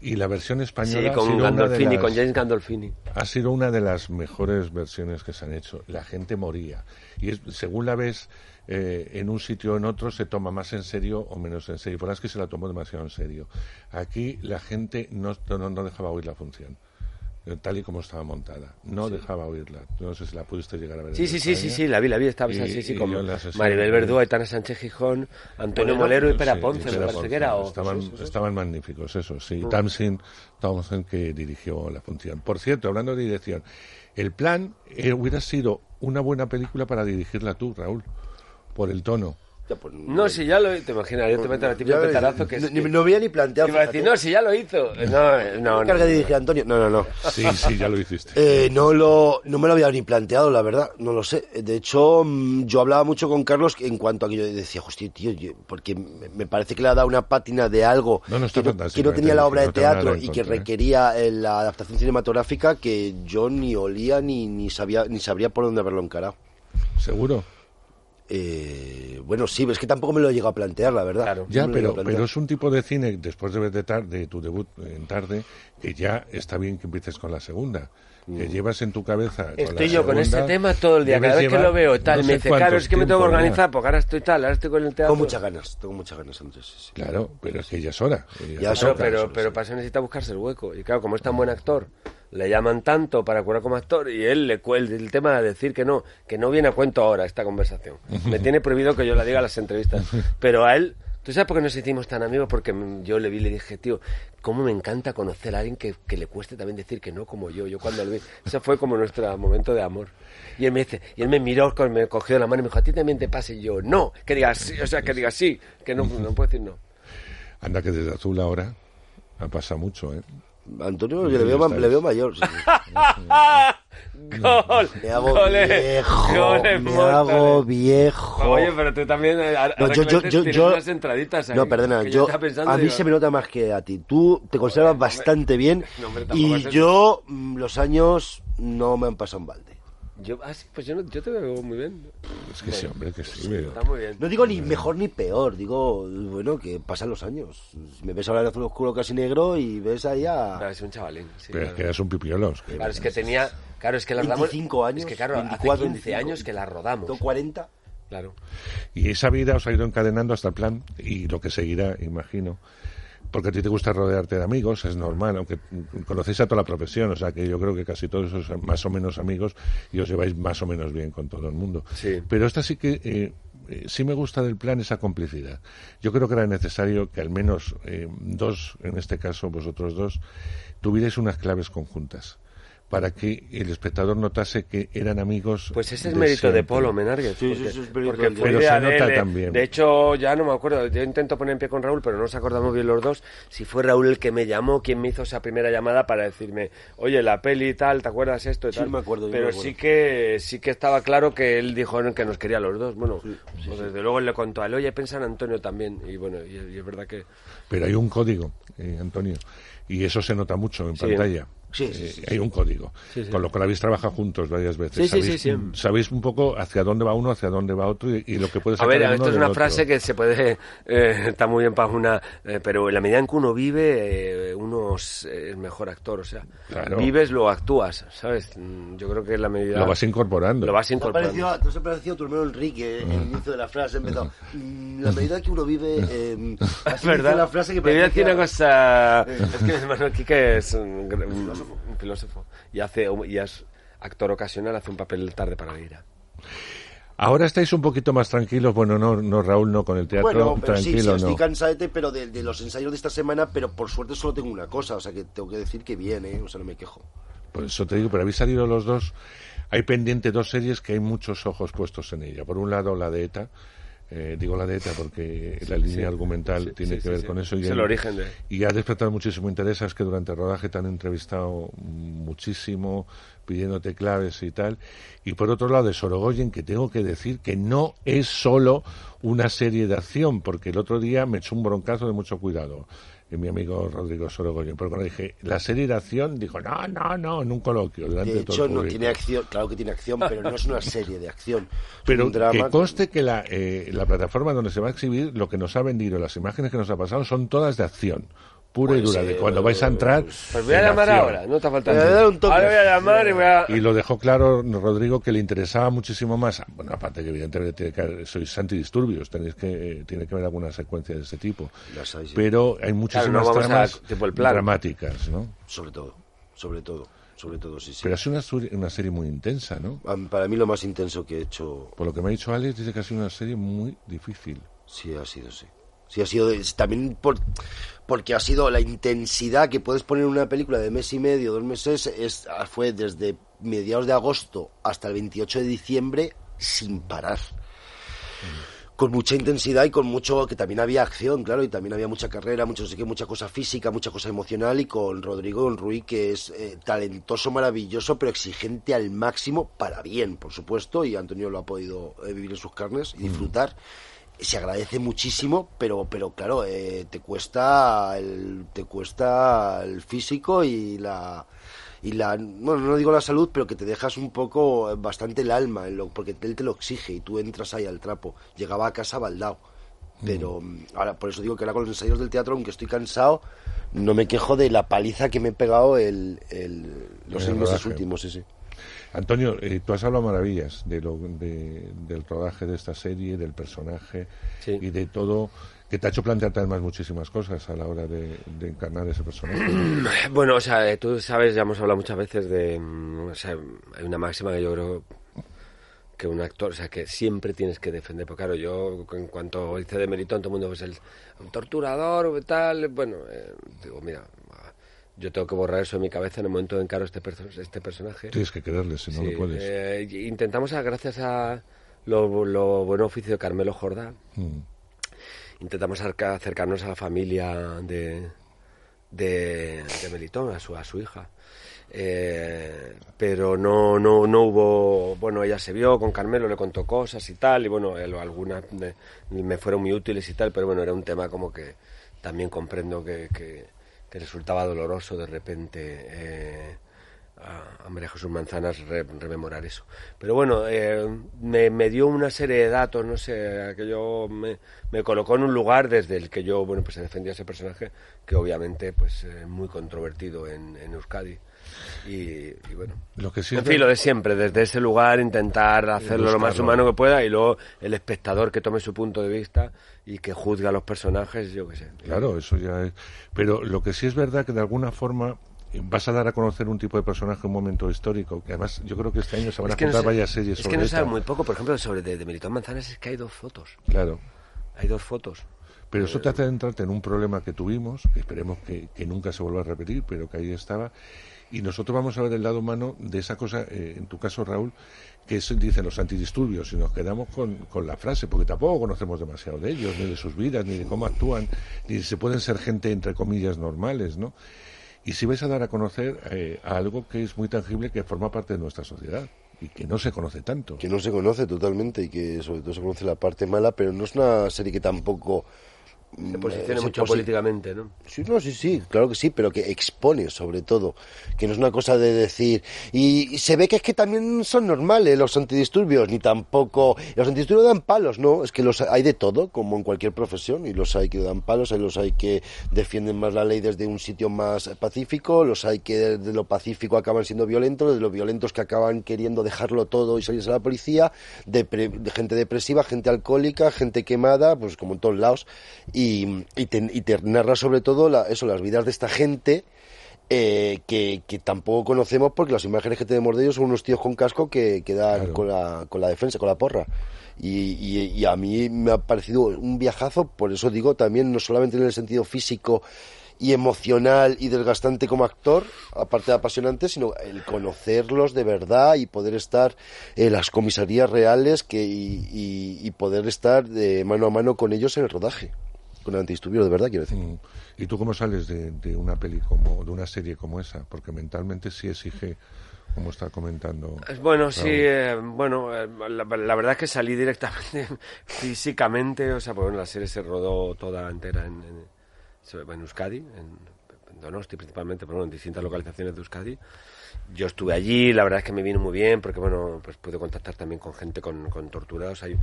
A: Y la versión española
G: Sí,
A: ha
G: con
A: sido una de
G: Gandolfini,
A: las-
G: con James Gandolfini.
A: ha sido una de las mejores versiones que se han hecho. La gente moría. Y es, según la ves eh, en un sitio o en otro, se toma más en serio o menos en serio. Polanski se la tomó demasiado en serio. Aquí la gente no, no, no dejaba oír la función. Eh, Tal y como estaba montada. No dejaba oírla. No sé si la pudiste llegar a ver.
G: Sí, sí, sí, sí, sí, la vi, la vi, estaba
A: Y-
G: sí,
A: sesión-
G: Maribel Verdú, Aitana Sánchez Gijón, Antonio
F: Bueno,
G: Molero y Pera
A: Sí,
G: Ponce,
A: y
G: me parece que era. o-
A: Estaban,
G: sí,
A: estaban magníficos, eso, sí.
G: Mm.
A: Tamsin Townsend que dirigió la función. Por cierto, hablando de dirección, el plan eh, hubiera sido una buena película para dirigirla tú, Raúl, por el tono.
F: Ya, pues,
G: No, si ya lo te imaginas, yo te meto a ti
F: ya
G: un
F: ves,
G: petarazo que
F: no,
G: es.
F: ni-
G: que-
F: no había ni planteado.
G: Iba a decir,
F: fíjate.
G: no, si ya lo hizo. No, no, no.
F: Carga de dirigir Antonio. No, no, no.
A: Sí, sí, ya lo hiciste.
F: Eh, no lo no me lo había ni planteado, la verdad, no lo sé. De hecho, mm, yo hablaba mucho con Carlos en cuanto a que yo decía, hostia, tío, yo- porque me parece que le ha dado una pátina de algo
A: No, no, está
F: que, no,
A: fantástico,
F: que no tenía
A: te
F: la obra de teatro y que
A: eh.
F: requería eh, la adaptación cinematográfica que yo ni olía ni, ni sabía ni sabría por dónde haberlo encarado.
A: ¿Seguro?
F: Eh, bueno, sí, es que tampoco me lo he llegado a plantear, la verdad.
G: Claro.
A: Ya,
F: No
A: pero, pero es un tipo de cine, después de, ver de, tar- de tu debut en tarde, que ya está bien que empieces con la segunda. Que llevas en tu cabeza. con
G: Estoy yo con este tema todo el día, cada vez que lo veo, tal,
A: no
G: me dice, claro, es que me tengo que organizar, porque ahora estoy tal, ahora estoy con el teatro.
F: Con muchas ganas, tengo muchas ganas, Andrés. sí, sí.
A: Claro, pero es que ya es hora. eh,
F: Ya es
A: toca.
G: pero, pero para eso necesita buscarse el hueco. Y claro, como es tan buen actor, le llaman tanto para curar como actor y él le cuelga el tema de decir que no, que no viene a cuento ahora esta conversación. Me tiene prohibido que yo la diga en las entrevistas. Pero a él, ¿tú sabes por qué nos hicimos tan amigos? Porque yo le vi y le dije, tío, cómo me encanta conocer a alguien que, que le cueste también decir que no como yo. Yo cuando le vi, ese fue como nuestro momento de amor. Y él me dice, y él me miró, me cogió la mano y me dijo, a ti también te pasa. Y yo, no, que diga sí, o sea, que diga sí, que no, no puedo decir no.
A: Anda que desde azul ahora ha pasado mucho, ¿eh?
F: Antonio, yo le veo, le veo mayor. sí.
G: ¡Gol!
F: Me hago
G: ¡Goles!
F: viejo,
G: ¡Goles
F: me
G: mortales!
F: hago viejo.
G: Oye, pero tú también eh,
F: No, yo, yo, yo,
G: tienes
F: yo-
G: unas entraditas ahí,
F: no, perdona, yo,
G: pensando,
F: a mí
G: digo,
F: se me nota más que a ti. Tú te conservas bastante bien
G: no, hombre,
F: y yo mm, los años no me han pasado en balde.
G: Yo, ah, sí, pues yo, no- yo te veo muy bien.
A: Es que sí, hombre, que sí. pero-
G: Está muy bien.
F: No digo ni mejor ni peor, digo, bueno, que pasan los años. Me ves ahora en azul oscuro casi negro y ves ahí a...
G: Claro, es un chavalín. sí,
A: Pero es
G: claro.
A: que eras un pipiolos. que-
G: Claro, es que tenía. Claro, es que la rodamos.
F: 25 años,
G: Es que claro,
F: 24,
G: hace 15
F: 25.
G: años que la rodamos.
F: Tengo 40.
G: Claro.
A: Y esa vida os ha ido encadenando hasta el plan y lo que seguirá, imagino. Porque a ti te gusta rodearte de amigos, es normal, aunque conocéis a toda la profesión, o sea que yo creo que casi todos sois más o menos amigos y os lleváis más o menos bien con todo el mundo.
G: Sí.
A: Pero esta sí que eh, eh, sí me gusta del plan esa complicidad. Yo creo que era necesario que al menos eh, dos, en este caso vosotros dos, tuvierais unas claves conjuntas para que el espectador notase que eran amigos.
G: Pues ese es
A: de
G: mérito de. Polo Menárguez.
F: Sí, sí,
G: porque,
F: sí, es mérito
G: porque
F: del
G: fue
A: Pero se
G: de
A: nota
G: eh.
A: también.
G: De hecho, ya no me acuerdo. Yo intento poner en pie con Raúl, pero no nos acordamos bien los dos. Si fue Raúl el que me llamó, quien me hizo esa primera llamada para decirme, oye, la peli y tal, ¿te acuerdas esto y
F: Sí,
G: tal?
F: me acuerdo,
G: Pero
F: me acuerdo.
G: sí que sí que estaba claro que él dijo que nos quería a los dos. Bueno, pues desde luego él le contó a él, oye, piensa en Antonio también. Y bueno, y, y es verdad que...
A: Pero hay un código, eh, Antonio, y eso se nota mucho en
G: Sí.
A: pantalla.
F: Sí,
A: Eh,
F: sí, sí,
A: hay un código,
G: Sí, sí.
A: con lo cual habéis trabajado juntos varias veces.
G: Sí, sí,
A: sabéis,
G: sí, sí.
A: sabéis un poco hacia dónde va uno, hacia dónde va otro y, y lo que puede
G: A
A: sacar
G: ver, esto es una
A: otro.
G: frase que se puede... eh, está muy bien para una... eh, pero en la medida en que uno vive, eh, uno es es mejor actor. O sea,
A: Claro.
G: vives, lo actúas, ¿sabes? Mm, Yo creo que en la medida...
A: Lo vas incorporando.
G: Lo vas
F: ¿Te ha
G: incorporando.
F: ¿te ha parecido a tu hermano Enrique
A: Mm.
F: el inicio de la frase? Ha empezado. "Mm, La medida que uno vive. Eh, así
G: Es verdad.
F: dice la frase que
G: Te voy a decir una cosa. Es que mi hermano Quique es un, gr- un- un filósofo. Y, hace, y es actor ocasional, hace un papel tarde para la ira.
A: Ahora estáis un poquito más tranquilos, bueno, no, no Raúl, no con el teatro,
F: Bueno, pero sí,
A: tranquilo,
F: sí, estoy
A: no.
F: cansadete, pero de, de los ensayos de esta semana, pero por suerte solo tengo una cosa, o sea que tengo que decir que bien, ¿eh? O sea, no me quejo.
A: Por eso te digo, pero habéis salido los dos. Hay pendiente dos series que hay muchos ojos puestos en ella. Por un lado, la de ETA. Eh, digo la de ETA porque la línea
G: sí.
A: argumental
G: Sí,
A: tiene que ver con eso.
G: Es
A: y
G: el origen de-
A: Y ha despertado muchísimo interés. Es que durante el rodaje te han entrevistado muchísimo, pidiéndote claves y tal. Y por otro lado, de Sorogoyen, que tengo que decir que no es solo una serie de acción, porque el otro día me echó un broncazo de mucho cuidado eh, mi amigo Rodrigo Sorogoyen. Porque cuando dije, la serie de acción, dijo, no, no, no, en un coloquio.
F: De
A: de todo
F: hecho,
A: el
F: no tiene acción, claro que tiene acción, pero no es una serie de acción.
A: Pero
F: un drama
A: que conste que la, eh, la plataforma donde se va a exhibir, lo que nos ha vendido, las imágenes que nos ha pasado, son todas de acción. Pura y
F: Pues,
A: dura, de cuando vais a entrar.
G: Pues voy a llamar
A: acción.
G: ahora, no te falta
F: Voy a dar un toque.
G: Ahora voy a llamar y voy a...
A: Y lo dejó claro Rodrigo que le interesaba muchísimo más. Bueno, aparte que evidentemente tiene que haber- sois antidisturbios, tenéis que eh, tiene que haber alguna secuencia de ese tipo.
F: Hay, sí.
A: Pero hay muchísimas
G: vamos a-
A: tramas
G: tipo el plan.
A: dramáticas, ¿no?
F: Sobre todo, sobre todo, sobre todo, sí, sí.
A: Pero ha sido una, una serie muy intensa, ¿no?
F: Am- Para mí lo más intenso que he hecho,
A: Por lo que me ha dicho Alex, dice que ha sido una serie muy difícil.
F: sí ha sido, sí. Sí ha sido, también por, porque ha sido la intensidad que puedes poner en una película de mes y medio, dos meses, es, fue desde mediados de agosto hasta el 28 de diciembre sin parar. Con mucha intensidad y con mucho, que también había acción, claro, y también había mucha carrera, mucho, sé qué, mucha cosa física, mucha cosa emocional, y con Rodrigo Don Rui, que es eh, talentoso, maravilloso, pero exigente al máximo, para bien, por supuesto, y Antonio lo ha podido eh, vivir en sus carnes y disfrutar. Se agradece muchísimo, pero, pero claro, eh, te cuesta el, te cuesta el físico y la, y la bueno no digo la salud pero que te dejas un poco eh, bastante el alma en lo- porque él te lo exige y tú entras ahí al trapo. Llegaba a casa baldao. Pero mm, ahora por eso digo que ahora con los ensayos del teatro aunque estoy cansado no me quejo de la paliza que me he pegado el, el- los seis meses últimos sí sí
A: Antonio, eh, tú has hablado maravillas de lo, de- del rodaje de esta serie, del personaje
G: Sí.
A: y de todo, que te ha hecho plantearte además muchísimas cosas a la hora de, de encarnar ese personaje. ¿no?
G: Bueno, o sea, eh, tú sabes, ya hemos hablado muchas veces de... mm, O sea, hay una máxima que yo creo que un actor, o sea, que siempre tienes que defender. Porque claro, yo en cuanto hice de Meritón, todo el mundo, pues el torturador, tal, bueno, eh, digo, mira, yo tengo que borrar eso de mi cabeza en el momento en que encaro este, perso- este personaje.
A: Tienes que quererle, si no
G: Sí,
A: lo puedes.
G: eh, intentamos, a- gracias a lo, lo buen oficio de Carmelo Jordá,
A: Mm.
G: intentamos acerca- acercarnos a la familia de, de, de Melitón, a su, a su hija. Eh, pero no, no, no hubo, bueno, ella se vio con Carmelo, le contó cosas y tal, y bueno, él- algunas me, me fueron muy útiles y tal, pero bueno, era un tema como que también comprendo que, que, que resultaba doloroso de repente eh, a, María Jesús Manzanas re- rememorar eso. Pero bueno, eh, me, me dio una serie de datos, no sé, aquello me, me colocó en un lugar desde el que yo, bueno, pues defendía ese personaje, que obviamente pues es muy controvertido en, en Euskadi. Y, y bueno,
A: Lo que sí
G: en
A: es
G: fin, lo de siempre, desde ese lugar intentar hacerlo lo más humano que pueda y luego el espectador que tome su punto de vista y que juzgue a los personajes, yo qué sé.
A: Claro, eso ya es. Pero lo que sí es verdad que de alguna forma eh, vas a dar a conocer un tipo de personaje un momento histórico, que además yo creo que este año se van
G: Es
A: a
G: que no sé-
A: varias series
G: es
A: sobre
G: que no sabe muy poco, por ejemplo, sobre de, de Melitón Manzanas es que hay dos fotos.
A: Claro.
G: Hay dos fotos.
A: Pero eso te hace entrarte en un problema que tuvimos, que esperemos que, que nunca se vuelva a repetir, pero que ahí estaba. Y nosotros vamos a ver el lado humano de esa cosa, eh, en tu caso, Raúl, que es, dicen los antidisturbios, y nos quedamos con, con la frase, porque tampoco conocemos demasiado de ellos, ni de sus vidas, ni de cómo actúan, ni si se pueden ser gente, entre comillas, normales, ¿no? Y si vais a dar a conocer eh, a algo que es muy tangible, que forma parte de nuestra sociedad, y que no se conoce tanto.
F: que no se conoce totalmente y que sobre todo se conoce la parte mala pero no es una serie que tampoco
G: Se posiciona
F: eh,
G: mucho
F: posi-
G: políticamente, ¿no?
F: Sí, no, sí, sí, claro que sí, pero que expone sobre todo, que no es una cosa de decir, y, y se ve que es que también son normales los antidisturbios, ni tampoco, los antidisturbios dan palos, no, es que los hay de todo, como en cualquier profesión, y los hay que dan palos, hay los hay que defienden más la ley desde un sitio más pacífico, los hay que desde lo pacífico acaban siendo violentos, de los violentos que acaban queriendo dejarlo todo y salirse a la policía, de, de gente depresiva, gente alcohólica, gente quemada, pues como en todos lados, y, y, te, y te narra sobre todo la- eso, las vidas de esta gente eh, que, que tampoco conocemos porque las imágenes que tenemos de ellos son unos tíos con casco que, que dan
A: Claro.
F: con, la, con la defensa, con la porra. Y, y- y a mí me ha parecido un viajazo, por eso digo también, no solamente en el sentido físico y emocional y desgastante como actor, aparte de apasionante, sino el conocerlos de verdad y poder estar en las comisarías reales que, y, y- y poder estar de mano a mano con ellos en el rodaje. Con el antidisturbios, de verdad, quiero decir.
A: Mm. ¿Y tú cómo sales de, de una peli como, de una serie como esa? Porque mentalmente sí exige, como está comentando.
G: Es Bueno, sí, eh, bueno, eh, la, la verdad es que salí directamente físicamente, o sea, pues bueno, la serie se rodó toda entera en, en, en Euskadi, en, en Donosti principalmente, pero bueno, en distintas localizaciones de Euskadi. Yo estuve allí, la verdad es que me vino muy bien, porque bueno, pues pude contactar también con gente con, con torturados. Hay,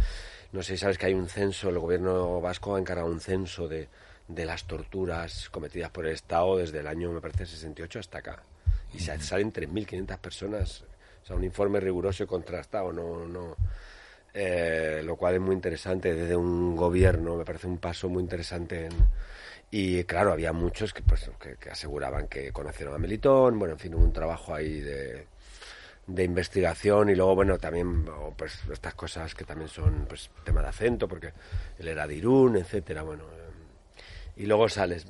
G: no sé si sabes que hay un censo, el gobierno vasco ha encargado un censo de, de las torturas cometidas por el Estado desde el año, me parece, 68 hasta acá. Y se salen 3.500 personas. O sea, un informe riguroso y contrastado, no, no, eh, lo cual es muy interesante desde un gobierno, me parece un paso muy interesante. en- y claro, había muchos que, pues, que, que aseguraban que conocieron a Melitón, bueno, en fin, hubo un trabajo ahí de, de investigación y luego, bueno, también pues estas cosas que también son pues tema de acento, porque él era de Irún, etcétera, bueno. eh, y luego sales.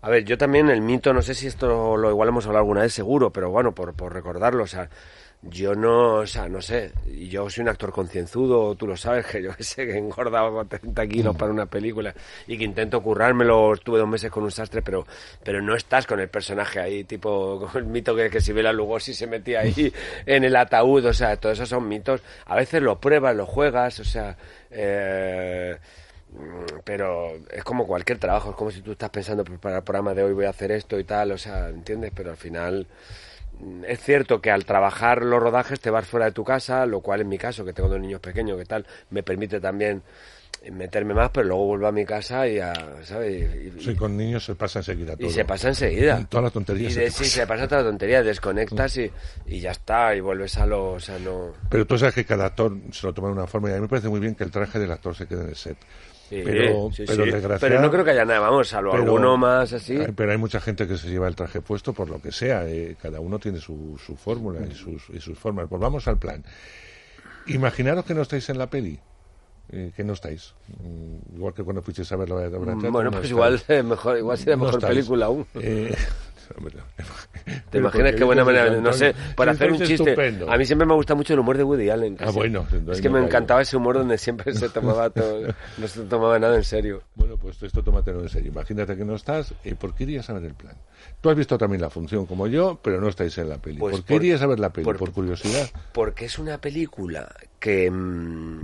G: A ver, yo también el mito, no sé si esto lo igual hemos hablado alguna vez seguro, pero bueno, por, por recordarlo, o sea, yo no, o sea, no sé, yo soy un actor concienzudo, tú lo sabes, que yo sé, que con 30 kilos para una película y que intento currármelo, estuve dos meses con un sastre, pero, pero no estás con el personaje ahí, tipo, con el mito que, que si Bela Lugosi se metía ahí en el ataúd, o sea, todos esos son mitos, a veces lo pruebas, lo juegas, o sea, eh, pero es como cualquier trabajo, es como si tú estás pensando pues, para el programa de hoy voy a hacer esto y tal, o sea, ¿entiendes? Pero al final es cierto que al trabajar los rodajes te vas fuera de tu casa, lo cual en mi caso, que tengo dos niños pequeños, que tal, me permite también meterme más, pero luego vuelvo a mi casa y a, ¿sabes? Y, y-
A: Sí, con niños se pasa enseguida todo.
G: y se pasa enseguida.
A: Todas las tonterías
G: Y
A: se
G: de-
A: te
G: sí, se pasa toda la tontería, desconectas y, y ya está, y vuelves a lo, o sea, no...
A: Pero tú sabes que cada actor se lo toma de una forma y a mí me parece muy bien que el traje del actor se quede en el set.
G: Sí,
A: pero,
G: sí,
A: pero
G: sí. Pero no creo que haya nada, vamos, salvo
A: pero-
G: alguno más así.
A: Pero hay mucha gente que se lleva el traje puesto por lo que sea. eh, cada uno tiene su, su fórmula y sus, y sus formas. Volvamos al plan. Imaginaros que no estáis en la peli. Eh, que no estáis. Mm, Igual que cuando fuisteis a ver la obra de teatro,
G: Bueno,
A: no
G: pues
A: estáis.
G: igual, eh, mejor, igual sería
A: No
G: mejor
A: estáis.
G: película aún.
A: Eh,
G: ¿Te imaginas qué buena manera? No sé, para hacer un chiste.
A: estupendo.
G: A mí siempre me gusta mucho el humor de Woody Allen. casi.
A: Ah, bueno,
G: Es que me encantaba ese humor donde siempre se tomaba todo, no se tomaba nada en serio.
A: Bueno, pues esto tómatelo en serio. Imagínate que no estás. ¿Y por qué irías a ver el plan? Tú has visto también la función como yo, pero no estáis en la peli.
G: Pues
A: ¿Por qué
G: por-
A: irías a ver la peli?
G: por-
A: Por, curiosidad.
G: Porque es una película que, mm,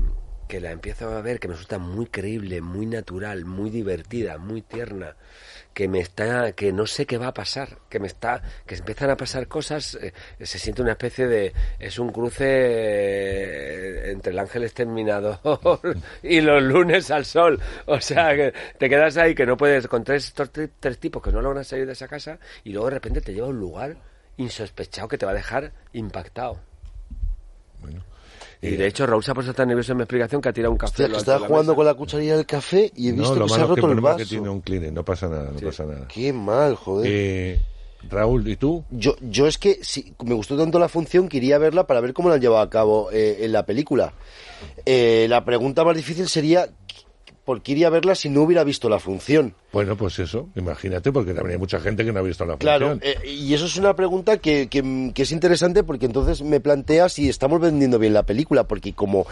G: que la empiezo a ver, que me resulta muy creíble, muy natural, muy divertida, muy tierna, que me está, que no sé qué va a pasar, que me está, que empiezan a pasar cosas, eh, se siente una especie de, es un cruce eh, entre el ángel exterminador y los lunes al sol, o sea, que te quedas ahí que no puedes, con tres, estos tri- tres tipos que no logran salir de esa casa y luego de repente te lleva a un lugar insospechado que te va a dejar impactado.
A: Bueno.
G: Y de hecho, Raúl se ha puesto tan nervioso en mi explicación que ha tirado un café.
F: Hostia, que estaba jugando con la cucharilla del café y he visto
A: no,
F: que se ha
A: es que
F: roto
A: el
F: el
A: es que
F: vaso.
A: tiene un cleaner. No pasa nada, no pasa nada.
F: Qué mal, joder.
A: Eh, Raúl, ¿y tú?
F: Yo, yo es que sí, me gustó tanto la función que iría a verla para ver cómo la han llevado a cabo eh, en la película. Eh, la pregunta más difícil sería, ¿por qué iría a verla si no hubiera visto la función?
A: Bueno, pues eso, imagínate, porque también hay mucha gente que no ha visto la
F: Claro,
A: función.
F: eh, y eso es una pregunta que, que- que es interesante porque entonces me plantea si estamos vendiendo bien la película, porque como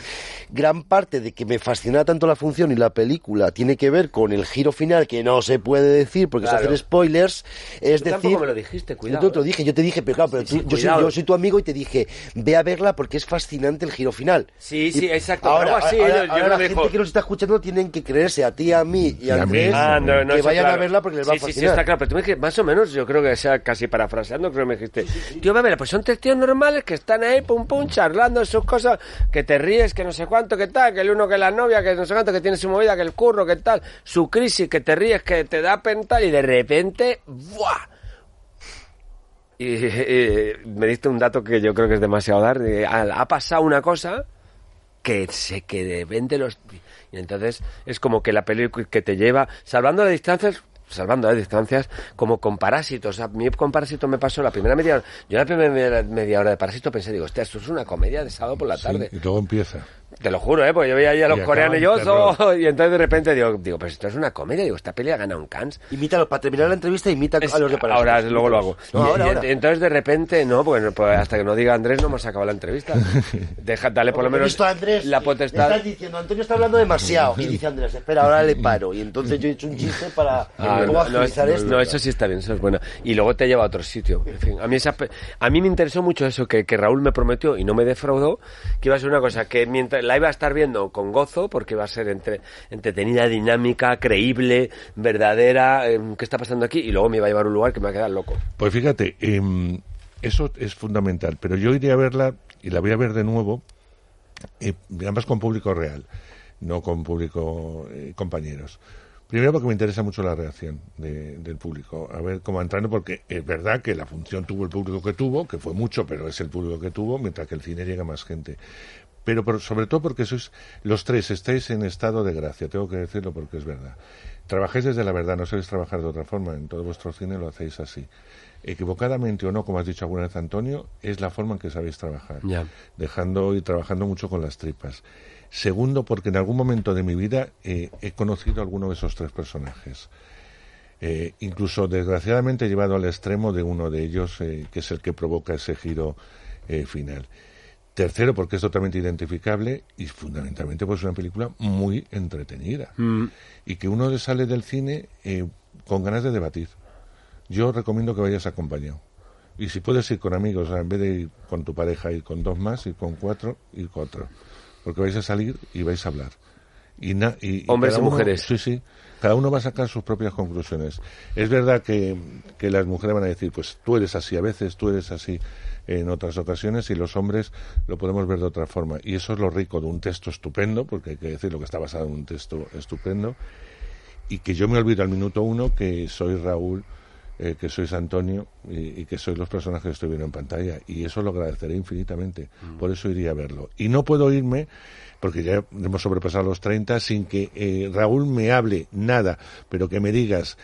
F: gran parte de que me fascina tanto la función y la película tiene que ver con el giro final, que no se puede decir porque
G: Claro.
F: es hacer spoilers, es
G: Tú
F: decir...
G: tampoco me lo dijiste, cuidado.
F: Yo te lo dije, yo te dije, pero claro, pero
G: Sí,
F: tú-
G: sí,
F: yo, soy, yo soy tu amigo y te dije, ve a verla porque es fascinante el giro final.
G: Sí, sí, exacto,
F: Ahora,
G: yo-
F: la gente que nos está escuchando tienen que creerse a ti, a mí y
A: Y
F: a
A: a mí.
F: Andrés
G: Ah, no, no,
F: que
G: eso
F: vayan
G: claro.
F: a verla porque les va
G: sí,
F: a
G: Sí, sí,
F: fascinar.
G: está claro, pero tú me dijiste, más o menos, yo creo que sea casi parafraseando, creo que me dijiste, tío, a ver, pues son tres tíos normales que están ahí, pum, pum, charlando sus cosas, que te ríes, que no sé cuánto, que tal, que el uno que la novia, que no sé cuánto, que tiene su movida, que el curro, que tal, su crisis, que te ríes, que te da pental y de repente, ¡buah! Y, y me diste un dato que yo creo que es demasiado dar. ha, ha pasado una cosa que se que de repente los y entonces es como que la película que te lleva salvando las distancias salvando las distancias, como con Parásitos. O sea, a mí con Parásito me pasó la primera media hora. Yo la primera media, media hora de Parásito pensé, digo, hostia, esto es una comedia de sábado por la
A: Sí,
G: tarde.
A: y luego empieza.
G: Te lo juro, ¿eh? Porque yo veía ahí a los
A: Y
G: coreanos y yo. "Oh", y entonces de repente digo, digo, pues esto es una comedia. Digo, esta peli ha ganado un Cannes.
F: Imítalo, para terminar la entrevista, imita
G: Es-
F: a los de Parásitos.
G: ahora luego lo hago.
F: No,
G: Y-
F: ahora,
G: y
F: ahora.
G: ent- entonces de repente, no, pues, pues hasta que no diga Andrés no hemos acabado la entrevista. Deja, dale por lo menos
F: visto a Andrés,
G: la
F: le
G: potestad.
F: estás diciendo, Antonio está hablando demasiado. Y dice Andrés, espera, ahora le paro. Y entonces yo he hecho un chiste para
G: Ah,
F: luego
G: no, no,
F: agilizar
G: es-
F: esto.
G: no, eso sí está bien, eso es bueno. Y luego te lleva a otro sitio. En fin, a mí, esa pe- a mí me interesó mucho eso que, que Raúl me prometió y no me defraudó, que iba a ser una cosa que mientras la iba a estar viendo con gozo, porque iba a ser entre, entretenida, dinámica, creíble, verdadera, em, ¿qué está pasando aquí? Y luego me iba a llevar a un lugar que me va a quedar loco.
A: Pues fíjate, em, eso es fundamental, pero yo iré a verla y la voy a ver de nuevo, eh, además con público real, no con público eh, compañeros. Primero porque me interesa mucho la reacción de- del público, a ver cómo entrando, porque es verdad que la función tuvo el público que tuvo, que fue mucho, pero es el público que tuvo, mientras que el cine llega más gente. Pero por- sobre todo porque sois los tres estáis en estado de gracia, tengo que decirlo porque es verdad. Trabajáis desde la verdad, no sabéis trabajar de otra forma, en todo vuestro cine lo hacéis así. Equivocadamente o no, como has dicho alguna vez Antonio, es la forma en que sabéis trabajar, dejando y trabajando mucho con las tripas. Segundo, porque en algún momento de mi vida eh, he conocido a alguno de esos tres personajes. Eh, incluso, desgraciadamente, he llevado al extremo de uno de ellos, eh, que es el que provoca ese giro eh, final. Tercero, porque es totalmente identificable y fundamentalmente pues es una película muy entretenida y que uno sale del cine eh, con ganas de debatir. Yo recomiendo que vayas acompañado. Y si puedes ir con amigos, en vez de ir con tu pareja, ir con dos más, ir con cuatro, ir con otro. Porque vais a salir y vais a hablar. Y na- y-
G: Hombres y
A: uno-
G: mujeres.
A: Sí, sí. Cada uno va a sacar sus propias conclusiones. Es verdad que, que las mujeres van a decir, pues tú eres así a veces, tú eres así en otras ocasiones, y los hombres lo podemos ver de otra forma. Y eso es lo rico de un texto estupendo, porque hay que decir lo que está basado en un texto estupendo, y que yo me olvido al minuto uno que soy Raúl, eh, que sois Antonio y, y que sois los personajes que estoy viendo en pantalla. Y eso lo agradeceré infinitamente. Por eso iría a verlo. Y no puedo irme, porque ya hemos sobrepasado los 30, sin que eh, Raúl me hable nada, pero que me digas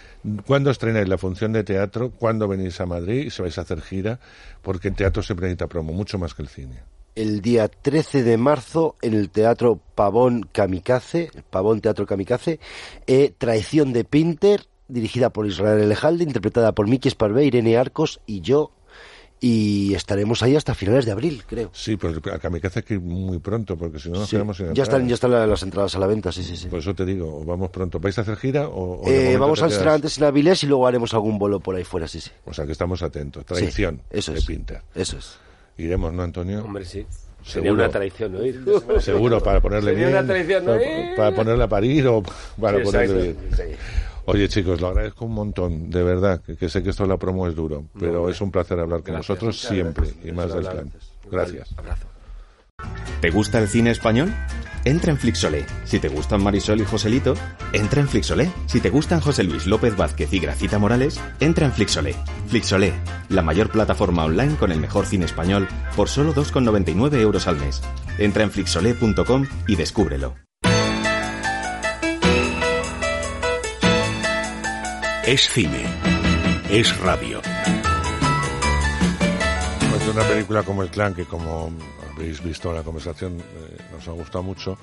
A: cuándo estrenáis la función de teatro, cuándo venís a Madrid, si vais a hacer gira, porque el teatro siempre necesita promo, mucho más que el cine.
F: el día 13 de marzo en el Teatro Pavón Kamikaze, Pavón Teatro Kamikaze, eh, Traición de Pinter, dirigida por Israel Elejalde, interpretada por Miki Esparvé, Irene Arcos y yo, y estaremos ahí hasta finales de abril, creo.
A: Sí, pero a Kamikaze que ir muy pronto, porque si no nos
F: Sí,
A: quedamos sin
F: ya están, ya están la- las entradas a la venta, sí, sí, sí.
A: Por eso te digo, vamos pronto. ¿Vais a hacer gira o, o
F: Eh, vamos a estrenar antes en Avilés y luego haremos algún bolo por ahí fuera, sí, sí.
A: O sea que estamos atentos. Traición
F: Sí, eso
A: de
F: es.
A: Pinter.
F: Eso es.
A: Iremos, ¿no, Antonio?
G: Hombre, sí. Sería
A: Seguro.
G: una traición, ¿no? Ir.
A: Seguro, para ponerle
G: Sería
A: bien.
G: una traición, ¿no?
A: para, para ponerle a parir o para
G: Sí,
A: ponerle
G: exacto.
A: bien. Oye, chicos, lo agradezco un montón, de verdad, que, que sé que esto de la promo es duro, pero es un placer hablar con
G: Gracias,
A: vosotros siempre
G: gracias.
A: y más del plan. Gracias.
G: Abrazo.
H: ¿Te gusta el cine español? Entra en Flixolé. Si te gustan Marisol y Joselito, entra en Flixolé. Si te gustan José Luis López Vázquez y Gracita Morales, entra en Flixolé. Flixolé, la mayor plataforma online con el mejor cine español por solo 2,99 euros al mes. Entra en flixolé.com y descúbrelo.
I: Es cine. Es radio.
A: Pues una película como El Clan, que como habéis visto en la conversación eh, nos ha gustado mucho,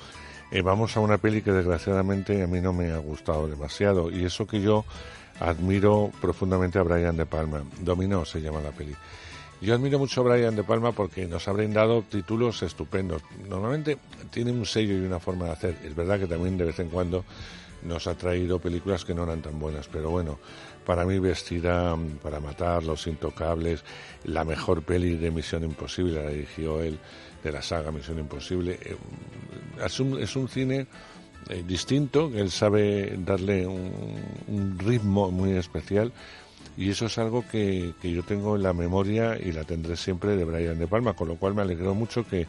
A: eh, vamos a una peli que desgraciadamente a mí no me ha gustado demasiado. Y eso que yo admiro profundamente a Brian De Palma. Dominó se llama la peli. Yo admiro mucho a Brian De Palma porque nos ha brindado títulos estupendos. Normalmente tiene un sello y una forma de hacer. Es verdad que también de vez en cuando nos ha traído películas que no eran tan buenas, pero bueno, para mí Vestida para matar, Los Intocables, la mejor peli de Misión Imposible, la dirigió él, de la saga Misión Imposible. Eh, Es un, es un cine eh, distinto, él sabe darle un, un ritmo muy especial y eso es algo que, que yo tengo en la memoria y la tendré siempre de Brian De Palma, con lo cual me alegró mucho que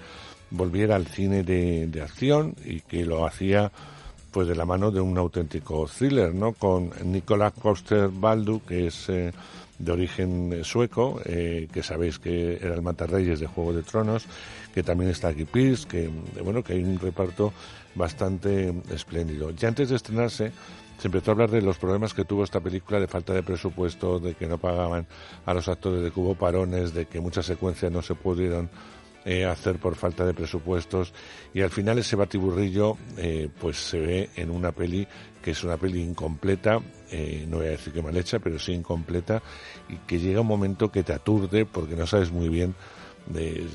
A: volviera al cine de, de acción y que lo hacía pues de la mano de un auténtico thriller, ¿no? Con Nicolas Coster Baldu, que es eh, de origen sueco, eh, que sabéis que era el Matarreyes de Juego de Tronos, que también está aquí Pierce, que, bueno, que hay un reparto bastante espléndido. Ya antes de estrenarse, se empezó a hablar de los problemas que tuvo esta película de falta de presupuesto, de que no pagaban a los actores, de que hubo parones, de que muchas secuencias no se pudieron eh, hacer por falta de presupuestos y al final ese batiburrillo eh, pues se ve en una peli que es una peli incompleta, eh, no voy a decir que mal hecha, pero sí incompleta y que llega un momento que te aturde porque no sabes muy bien de,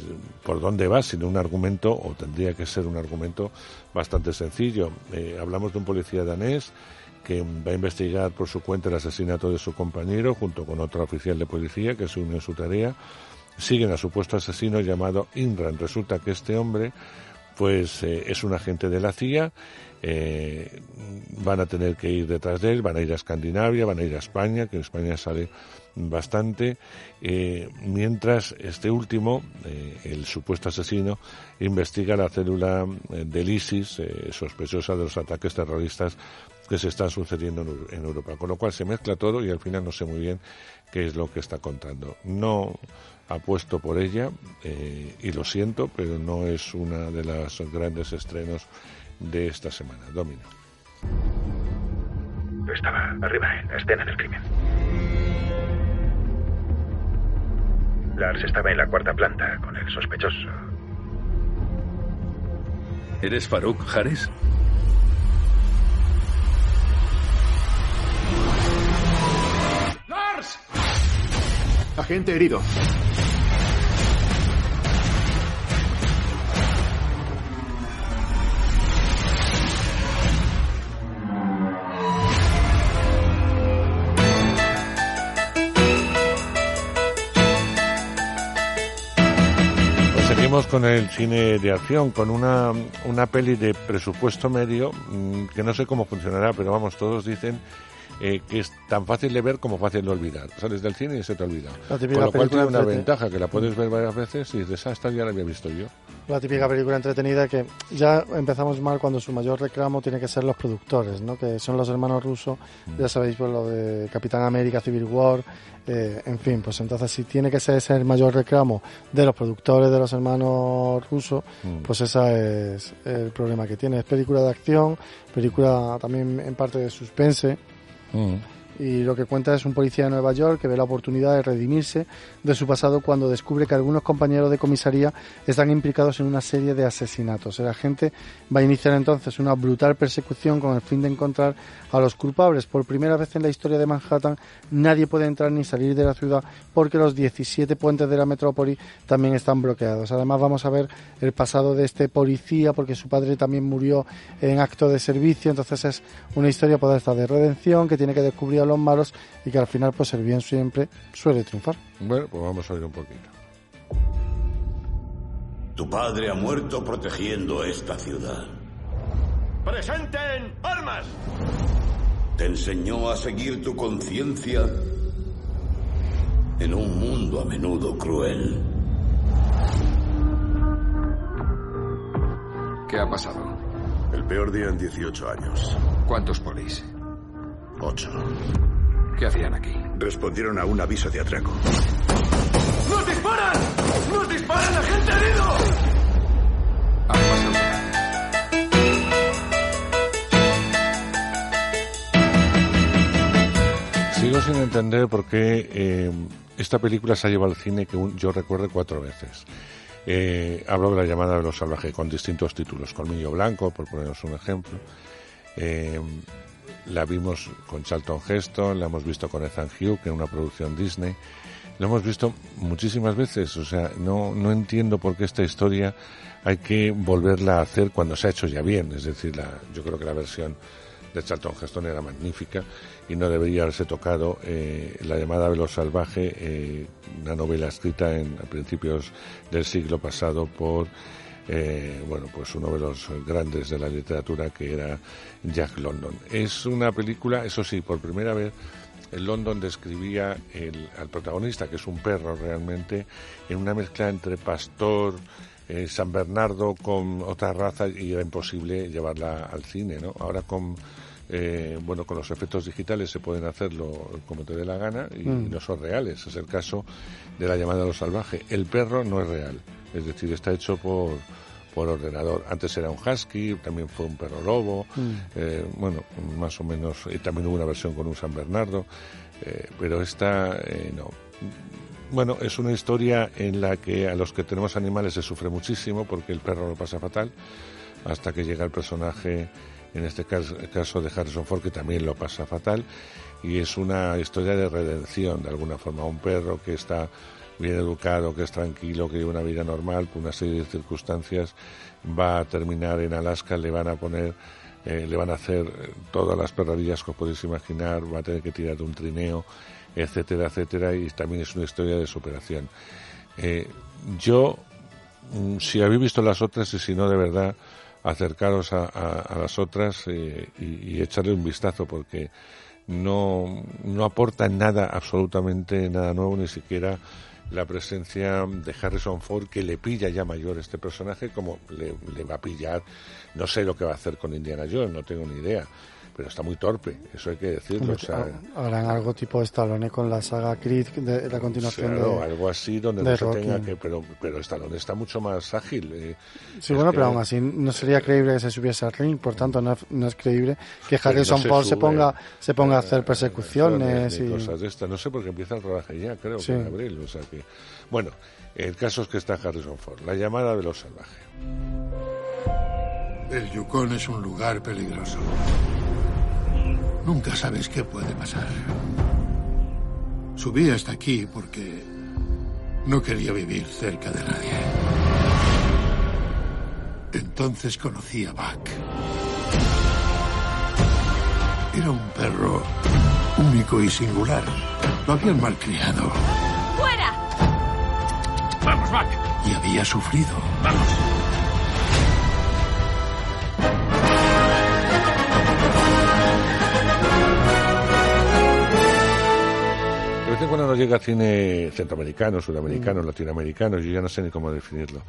A: por dónde va, sino un argumento, o tendría que ser un argumento bastante sencillo. Eh, hablamos de un policía danés que va a investigar por su cuenta el asesinato de su compañero junto con otro oficial de policía que se une en su tarea. Siguen a supuesto asesino llamado Inran. Resulta que este hombre pues eh, es un agente de la CIA, eh, van a tener que ir detrás de él, van a ir a Escandinavia, van a ir a España, que en España sale bastante, eh, mientras este último, el supuesto asesino, investiga la célula del ISIS, sospechosa de los ataques terroristas que se están sucediendo en Europa. Con lo cual se mezcla todo y al final no sé muy bien qué es lo que está contando. No apuesto por ella eh, y lo siento, pero no es una de los grandes estrenos de esta semana. Domino.
J: Estaba arriba en la escena del crimen. Lars estaba en la cuarta planta con el sospechoso.
I: ¿Eres Farouk Hares?
J: ¡Lars! Agente herido.
A: Con el cine de acción, con una, una peli de presupuesto medio, mm, que no sé cómo funcionará, pero vamos, todos dicen eh, que es tan fácil de ver como fácil de olvidar. Sales del cine y se te olvida.
B: La típica
A: Con lo cual tiene una ventaja, que la puedes ver varias veces y dices, ah, esta ya la había visto yo.
B: La típica película entretenida que ya empezamos mal cuando su mayor reclamo tiene que ser los productores, ¿no? que son los hermanos rusos, ya sabéis pues lo de Capitán América, Civil War, eh, en fin, pues entonces si tiene que ser ese el mayor reclamo de los productores de los hermanos rusos,
A: Mm.
B: pues ese es el problema que tiene. Es película de acción, película también en parte de suspense, y lo que cuenta es un policía de Nueva York que ve la oportunidad de redimirse de su pasado cuando descubre que algunos compañeros de comisaría están implicados en una serie de asesinatos. El agente va a iniciar entonces una brutal persecución con el fin de encontrar a los culpables. Por primera vez en la historia de Manhattan nadie puede entrar ni salir de la ciudad porque los 17 puentes de la metrópoli también están bloqueados. Además vamos a ver el pasado de este policía porque su padre también murió en acto de servicio. Entonces es una historia pues, esta de redención que tiene que descubrir a los malos y que al final pues el bien siempre suele triunfar.
A: Bueno, pues vamos a oír un poquito.
K: Tu padre ha muerto protegiendo esta ciudad.
J: ¡Presenten armas!
K: Te enseñó a seguir tu conciencia en un mundo a menudo cruel.
L: ¿Qué ha pasado?
M: El peor día en 18 años.
L: ¿Cuántos polis?
M: Ocho.
L: ¿Qué hacían aquí?
M: Respondieron a un aviso de atraco.
J: ¡Nos disparan! ¡Nos disparan, agente herido!
A: Sigo sin entender por qué eh, esta película se ha llevado al cine que un- yo recuerde cuatro veces. Eh, hablo de la llamada de los salvajes con distintos títulos. Colmillo Blanco, por poneros un ejemplo. Eh, la vimos con Charlton Heston, la hemos visto con Ethan Hugh, que es una producción Disney. Lo hemos visto muchísimas veces. O sea, no, no entiendo por qué esta historia hay que volverla a hacer cuando se ha hecho ya bien. Es decir, la, yo creo que la versión de Charlton Heston era magnífica y no debería haberse tocado eh, La llamada Velo Salvaje, eh, una novela escrita en, a principios del siglo pasado por eh, bueno, pues uno de los grandes de la literatura que era Jack London. Es una película, eso sí, por primera vez en London describía el, al protagonista, que es un perro realmente, en una mezcla entre pastor, eh, San Bernardo con otra raza y era imposible llevarla al cine, ¿no? Ahora con eh, bueno, con los efectos digitales se pueden hacerlo como te dé la gana y
B: Mm.
A: no son reales. Es el caso de la llamada a lo salvaje. El perro no es real, es decir, está hecho por, por ordenador. Antes era un husky, también fue un perro lobo,
B: Mm.
A: eh, bueno, más o menos, también hubo una versión con un San Bernardo, eh, pero esta eh, no. Bueno, es una historia en la que a los que tenemos animales se sufre muchísimo porque el perro lo pasa fatal hasta que llega el personaje, en este caso, el caso de Harrison Ford, que también lo pasa fatal, y es una historia de redención, de alguna forma. Un perro que está bien educado, que es tranquilo, que lleva una vida normal, por una serie de circunstancias, va a terminar en Alaska, le van a poner, eh, le van a hacer todas las perradillas que os podéis imaginar, va a tener que tirar de un trineo, etcétera, etcétera, y también es una historia de superación. Eh, yo, mm, si habéis visto las otras y si no, de verdad, acercaros a, las otras eh, y, y echarle un vistazo porque no, no aporta nada, absolutamente nada nuevo, ni siquiera la presencia de Harrison Ford que le pilla ya mayor este personaje como le, le va a pillar. No sé lo que va a hacer con Indiana Jones no tengo ni idea pero está muy torpe eso hay que decirlo o sea,
B: Harán algo tipo Stallone con la saga Creed, de la continuación
A: claro,
B: de...
A: algo así donde
B: de
A: no se tenga que pero pero Stallone está mucho más ágil eh.
B: Sí,
A: Es
B: bueno,
A: que-
B: pero aún así no sería creíble que se subiese al ring, por tanto no es, no es creíble que Harrison
A: no se
B: Ford se ponga, se ponga a hacer persecuciones y...
A: cosas de estas. No sé por qué empieza el rodaje ya, creo
B: Sí.
A: que en abril. O sea que, bueno, el caso es que está Harrison Ford. La llamada de los salvajes.
N: El Yukon es un lugar peligroso. Nunca sabes qué puede pasar. Subí hasta aquí porque no quería vivir cerca de nadie. Entonces conocí a Buck. Era un perro único y singular. Lo habían malcriado
O: ¡Fuera!
N: ¡Vamos, Buck! y había sufrido. ¡Vamos!
A: En cuando nos llega cine centroamericano, sudamericano, latinoamericano, yo ya no sé ni cómo definirlo,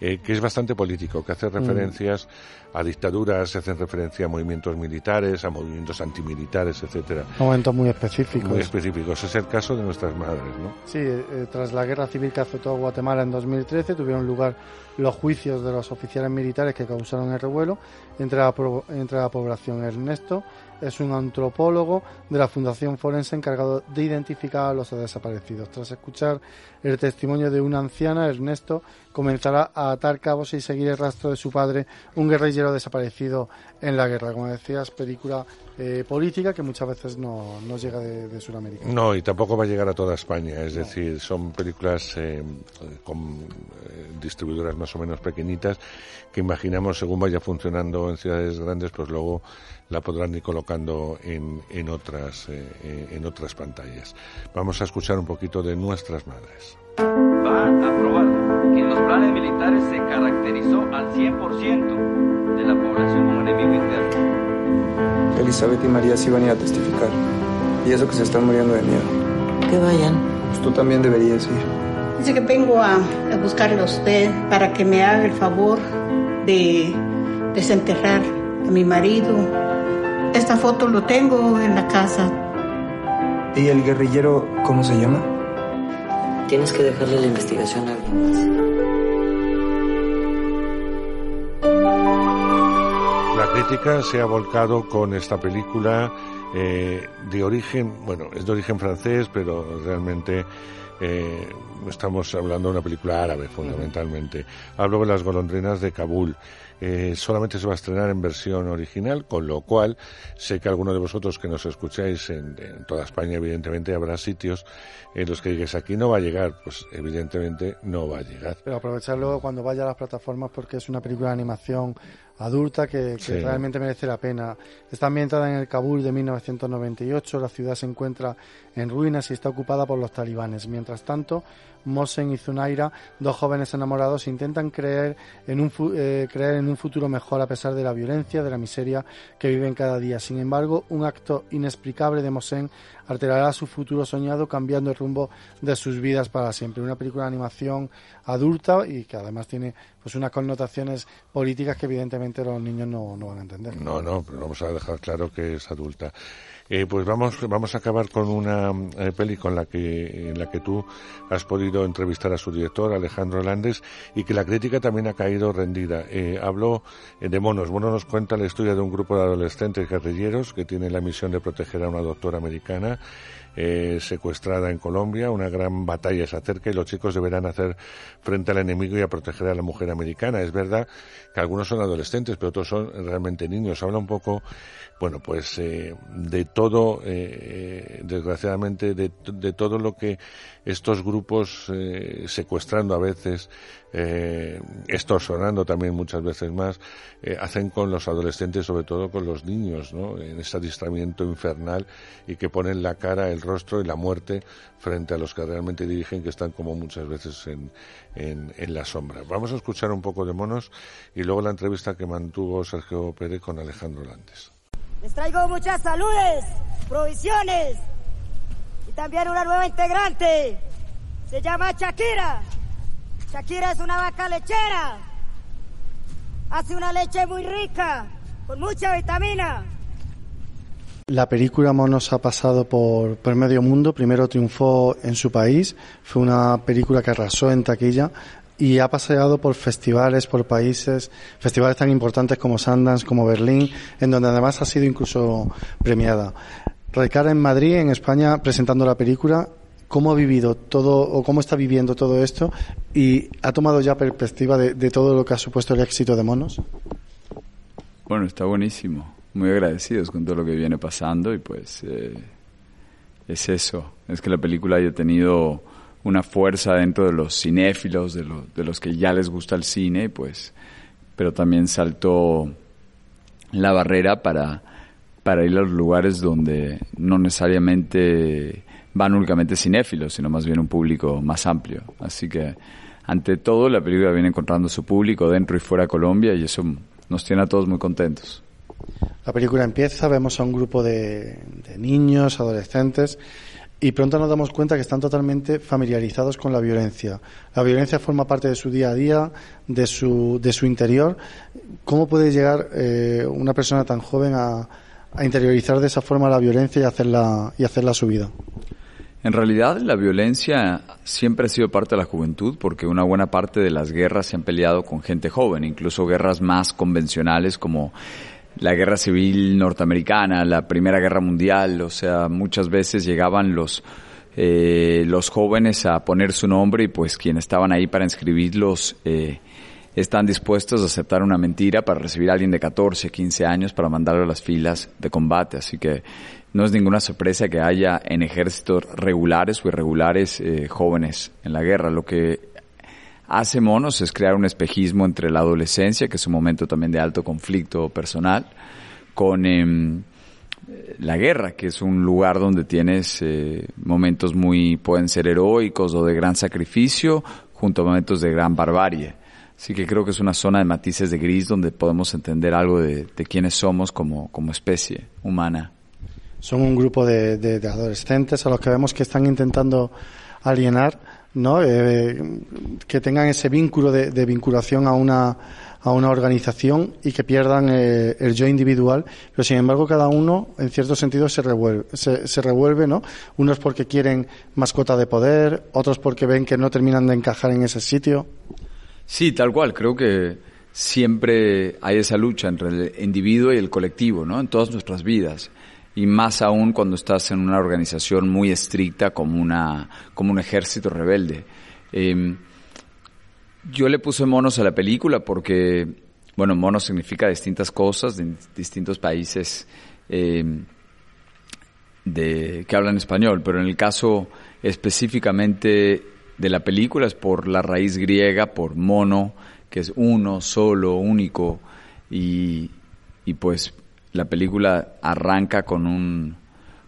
A: eh, que es bastante político, que hace referencias a dictaduras, se hacen referencia a movimientos militares, a movimientos antimilitares, etcétera,
B: Momentos muy específicos.
A: muy específicos. Es el caso de nuestras madres, ¿no?
B: Sí, eh, tras la guerra civil que azotó a Guatemala en 2013 tuvieron lugar los juicios de los oficiales militares que causaron el revuelo entre la, entre la población. Ernesto es un antropólogo de la Fundación Forense encargado de identificar a los desaparecidos. Tras escuchar el testimonio de una anciana, Ernesto comenzará a atar cabos y seguir el rastro de su padre, un guerrillero desaparecido en la guerra. Como decías, película eh, política que muchas veces no, no llega de, de Sudamérica.
A: No, y tampoco va a llegar a toda España. Es decir, son películas eh, con eh, distribuidoras más o menos pequeñitas que imaginamos, según vaya funcionando en ciudades grandes, pues luego la podrán ir colocando en, en, otras, eh, en otras pantallas. Vamos a escuchar un poquito de nuestras madres.
P: Va a probar en los planes militares se caracterizó al 100% de la población como enemigo interno.
Q: Elizabeth y María sí van a ir a testificar. Y eso que se están muriendo de miedo.
R: Que vayan.
Q: Pues tú también deberías ir.
S: Dice que vengo a, a buscarlo a usted para que me haga el favor de desenterrar a mi marido. Esta foto lo tengo en la casa.
Q: ¿Y el guerrillero cómo se llama?
R: Tienes que dejarle la investigación a alguien más.
A: La crítica se ha volcado con esta película eh, de origen, bueno, es de origen francés, pero realmente eh, estamos hablando de una película árabe fundamentalmente. Hablo de las golondrinas de Kabul. Eh, solamente se va a estrenar en versión original, con lo cual sé que alguno de vosotros que nos escucháis en, en toda España, evidentemente habrá sitios en los que digáis aquí no va a llegar, pues evidentemente no va a llegar.
B: Pero aprovecharlo cuando vaya a las plataformas porque es una película de animación adulta que, que
A: Sí.
B: realmente merece la pena. Está ambientada en el Kabul de 1998, la ciudad se encuentra en ruinas y está ocupada por los talibanes. Mientras tanto, Mosen y Zunaira, dos jóvenes enamorados, intentan creer en, un fu- eh, creer en un futuro mejor a pesar de la violencia, de la miseria que viven cada día. Sin embargo, un acto inexplicable de Mosen alterará su futuro soñado cambiando el rumbo de sus vidas para siempre. Una película de animación adulta y que además tiene pues unas connotaciones políticas que evidentemente los niños no, no van a entender.
A: No, no, pero vamos a dejar claro que es adulta. Eh, pues vamos, vamos a acabar con una eh, peli con la que, en la que tú has podido entrevistar a su director, Alejandro Landes, y que la crítica también ha caído rendida. Eh, habló eh, de Monos. Monos nos cuenta la historia de un grupo de adolescentes guerrilleros que tienen la misión de proteger a una doctora americana eh, secuestrada en Colombia. Una gran batalla se acerca y los chicos deberán hacer frente al enemigo y a proteger a la mujer americana. Es verdad que algunos son adolescentes, pero otros son realmente niños. Habla un poco, bueno, pues eh, de todo, eh, desgraciadamente, de, de, todo lo que estos grupos eh, secuestrando a veces, eh, extorsionando también muchas veces más, eh, hacen con los adolescentes, sobre todo con los niños, ¿no? En ese adiestramiento infernal y que ponen la cara, el rostro y la muerte frente a los que realmente dirigen, que están como muchas veces en, en, en la sombra. Vamos a escuchar un poco de monos y luego la entrevista que mantuvo Sergio Pérez con Alejandro Landes.
T: Les traigo muchas saludes, provisiones también una nueva integrante. Se llama Shakira. Shakira es una vaca lechera. Hace una leche muy rica, con mucha vitamina.
B: La película Monos ha pasado por, por medio mundo. Primero triunfó en su país. Fue una película que arrasó en taquilla y ha paseado por festivales, por países, festivales tan importantes como Sundance, como Berlín, en donde además ha sido incluso premiada. Recara en Madrid, en España, presentando la película. ¿Cómo ha vivido todo o cómo está viviendo todo esto? ¿Y ha tomado ya perspectiva de, todo lo que ha supuesto el éxito de Monos?
U: Bueno, está buenísimo. Muy agradecidos con todo lo que viene pasando y pues eh, es eso. Es que la película haya tenido una fuerza dentro de los cinéfilos, de, de los que ya les gusta el cine, pues, pero también saltó la barrera para, para ir a los lugares donde no necesariamente van únicamente cinéfilos, sino más bien un público más amplio. Así que, ante todo, la película viene encontrando su público dentro y fuera de Colombia y eso nos tiene a todos muy contentos.
B: La película empieza, vemos a un grupo de, niños, adolescentes, y pronto nos damos cuenta que están totalmente familiarizados con la violencia. La violencia forma parte de su día a día, de su, de su interior. ¿Cómo puede llegar eh, una persona tan joven a, a, interiorizar de esa forma la violencia y hacerla, y hacerla su vida?
U: En realidad la violencia siempre ha sido parte de la juventud porque una buena parte de las guerras se han peleado con gente joven, incluso guerras más convencionales como la guerra civil norteamericana, la Primera Guerra Mundial, o sea, muchas veces llegaban los eh, los jóvenes a poner su nombre y pues quienes estaban ahí para inscribirlos eh, están dispuestos a aceptar una mentira para recibir a alguien de 14, 15 años para mandarlo a las filas de combate. Así que no es ninguna sorpresa que haya en ejércitos regulares o irregulares eh, jóvenes en la guerra. Lo que hace Monos es crear un espejismo entre la adolescencia, que es un momento también de alto conflicto personal, con eh, la guerra, que es un lugar donde tienes eh, momentos muy, pueden ser heroicos o de gran sacrificio, junto a momentos de gran barbarie. Así que creo que es una zona de matices de gris donde podemos entender algo de, quiénes somos como, como especie humana.
B: Son un grupo de, de, adolescentes a los que vemos que están intentando alienar ¿no? Eh, que tengan ese vínculo de, vinculación a una, a una organización y que pierdan eh, el yo individual, pero sin embargo cada uno en cierto sentido se revuelve, se, revuelve, ¿no? Unos porque quieren mascota de poder, otros porque ven que no terminan de encajar en ese sitio.
U: Sí, tal cual, creo que siempre hay esa lucha entre el individuo y el colectivo, ¿no? En todas nuestras vidas y más aún cuando estás en una organización muy estricta como una como un ejército rebelde. Eh, yo le puse monos a la película porque, bueno, monos significa distintas cosas de distintos países eh, de, que hablan español, pero en el caso específicamente de la película es por la raíz griega, por mono, que es uno, solo, único, y, y pues la película arranca con un,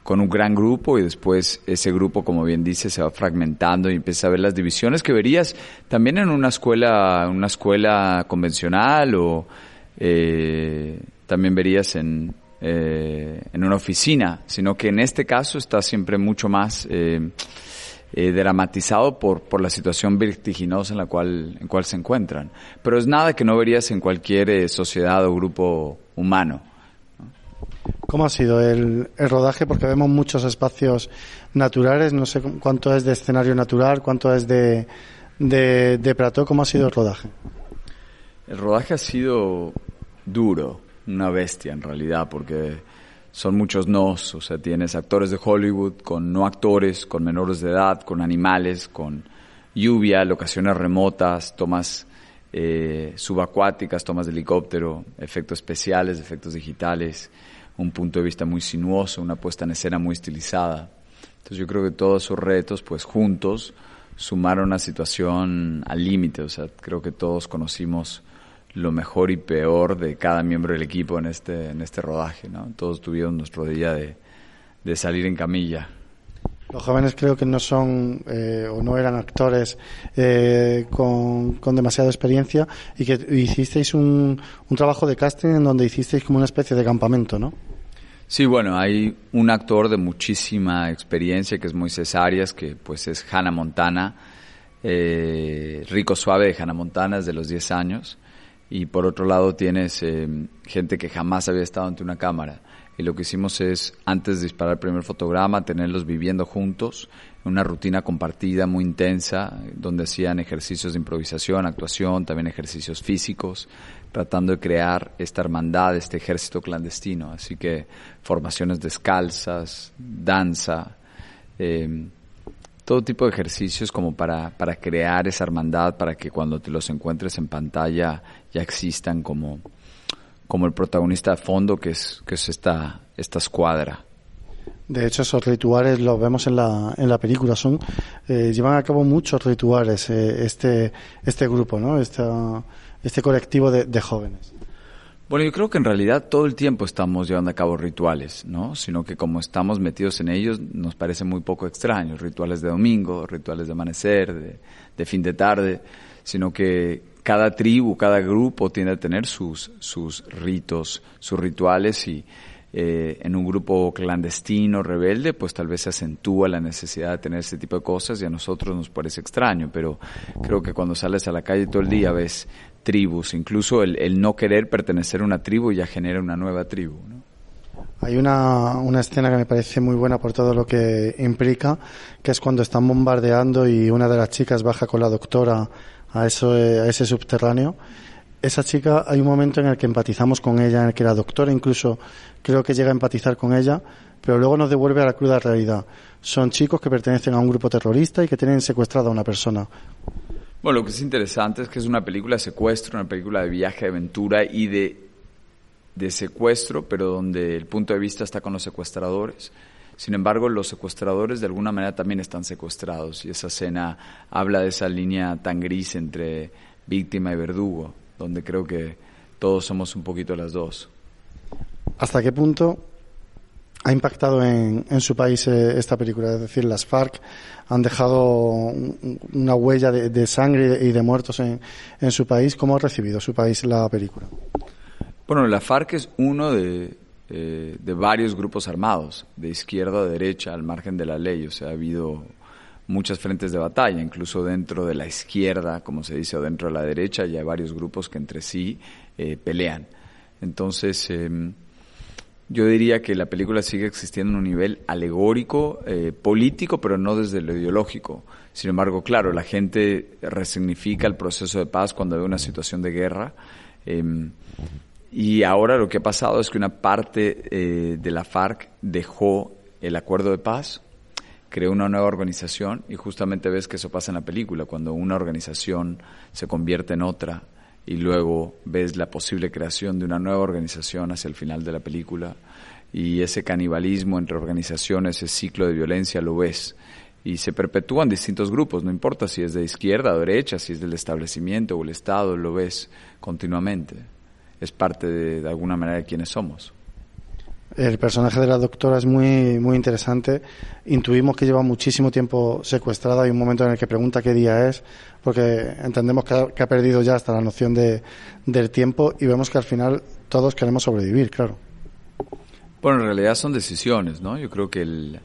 U: con un gran grupo y después ese grupo, como bien dice, se va fragmentando y empieza a ver las divisiones que verías también en una escuela, una escuela convencional o eh, también verías en, eh, en una oficina, sino que en este caso está siempre mucho más eh, eh, dramatizado por, por la situación vertiginosa en la cual, en cual se encuentran. Pero es nada que no verías en cualquier eh, sociedad o grupo humano.
B: ¿Cómo ha sido el, el, rodaje? Porque vemos muchos espacios naturales, no sé cuánto es de escenario natural, cuánto es de, de, de plató, ¿cómo ha sido el rodaje?
U: El rodaje ha sido duro, una bestia en realidad, porque son muchos nos, o sea, tienes actores de Hollywood con no actores, con menores de edad, con animales, con lluvia, locaciones remotas, tomas eh, subacuáticas, tomas de helicóptero, efectos especiales, efectos digitales, un punto de vista muy sinuoso, una puesta en escena muy estilizada. Entonces yo creo que todos esos retos, pues juntos, sumaron una situación al límite, o sea, creo que todos conocimos lo mejor y peor de cada miembro del equipo en este, en este rodaje. ¿no? Todos tuvieron nuestro día de, de salir en camilla.
B: Los jóvenes creo que no son eh, o no eran actores eh, con, con, demasiada experiencia y que hicisteis un, un trabajo de casting en donde hicisteis como una especie de campamento, ¿no?
U: Sí, bueno, hay un actor de muchísima experiencia que es Moisés Arias, que pues es Hannah Montana, eh, Rico Suave de Hannah Montana desde los 10 años y por otro lado tienes eh, gente que jamás había estado ante una cámara. Y lo que hicimos es, antes de disparar el primer fotograma, tenerlos viviendo juntos, una rutina compartida muy intensa, donde hacían ejercicios de improvisación, actuación, también ejercicios físicos, tratando de crear esta hermandad, este ejército clandestino. Así que formaciones descalzas, danza, eh, todo tipo de ejercicios como para, para crear esa hermandad, para que cuando te los encuentres en pantalla ya existan como, como el protagonista de fondo que es, que es esta, esta escuadra.
B: De hecho, esos rituales los vemos en la, en la película. Son, eh, llevan a cabo muchos rituales eh, este, este grupo, ¿no? Esta, este colectivo de, de jóvenes.
U: Bueno, yo creo que en realidad todo el tiempo estamos llevando a cabo rituales, ¿no? Sino que como estamos metidos en ellos, nos parece muy poco extraño. Rituales de domingo, rituales de amanecer, de, de fin de tarde, sino que cada tribu, cada grupo tiende a tener sus, sus ritos, sus rituales y eh, en un grupo clandestino, rebelde, pues tal vez se acentúa la necesidad de tener ese tipo de cosas y a nosotros nos parece extraño, pero creo que cuando sales a la calle todo el día ves tribus, incluso el, el no querer pertenecer a una tribu ya genera una nueva tribu. ¿no?
B: Hay una, una escena que me parece muy buena por todo lo que implica, que es cuando están bombardeando y una de las chicas baja con la doctora a, eso, a ese subterráneo. Esa chica, hay un momento en el que empatizamos con ella, en el que la doctora incluso creo que llega a empatizar con ella, pero luego nos devuelve a la cruda realidad. Son chicos que pertenecen a un grupo terrorista y que tienen secuestrada a una persona.
U: Bueno, lo que es interesante es que es una película de secuestro, una película de viaje, de aventura y de, de secuestro, pero donde el punto de vista está con los secuestradores. Sin embargo, los secuestradores de alguna manera también están secuestrados y esa escena habla de esa línea tan gris entre víctima y verdugo, donde creo que todos somos un poquito las dos.
B: ¿Hasta qué punto ha impactado en, en su país eh, esta película? Es decir, las FARC han dejado una huella de, de sangre y de muertos en, en, su país. ¿Cómo ha recibido su país la película?
U: Bueno, la FARC es uno de, eh, de varios grupos armados, de izquierda a derecha, al margen de la ley. O sea, ha habido muchas frentes de batalla, incluso dentro de la izquierda, como se dice, o dentro de la derecha, ya hay varios grupos que entre sí eh, pelean. Entonces, eh, yo diría que la película sigue existiendo en un nivel alegórico, eh, político, pero no desde lo ideológico. Sin embargo, claro, la gente resignifica el proceso de paz cuando ve una situación de guerra. Eh, y ahora lo que ha pasado es que una parte eh, de la FARC dejó el acuerdo de paz, creó una nueva organización y justamente ves que eso pasa en la película, cuando una organización se convierte en otra y luego ves la posible creación de una nueva organización hacia el final de la película y ese canibalismo entre organizaciones, ese ciclo de violencia lo ves y se perpetúan distintos grupos, no importa si es de izquierda o derecha, si es del establecimiento o el Estado, lo ves continuamente. Es parte de, de alguna manera de quienes somos.
B: El personaje de la doctora es muy, muy interesante. Intuimos que lleva muchísimo tiempo secuestrada. Hay un momento en el que pregunta qué día es, porque entendemos que ha, que ha perdido ya hasta la noción de, del tiempo y vemos que al final todos queremos sobrevivir, claro.
U: Bueno, en realidad son decisiones, ¿no? Yo creo que el,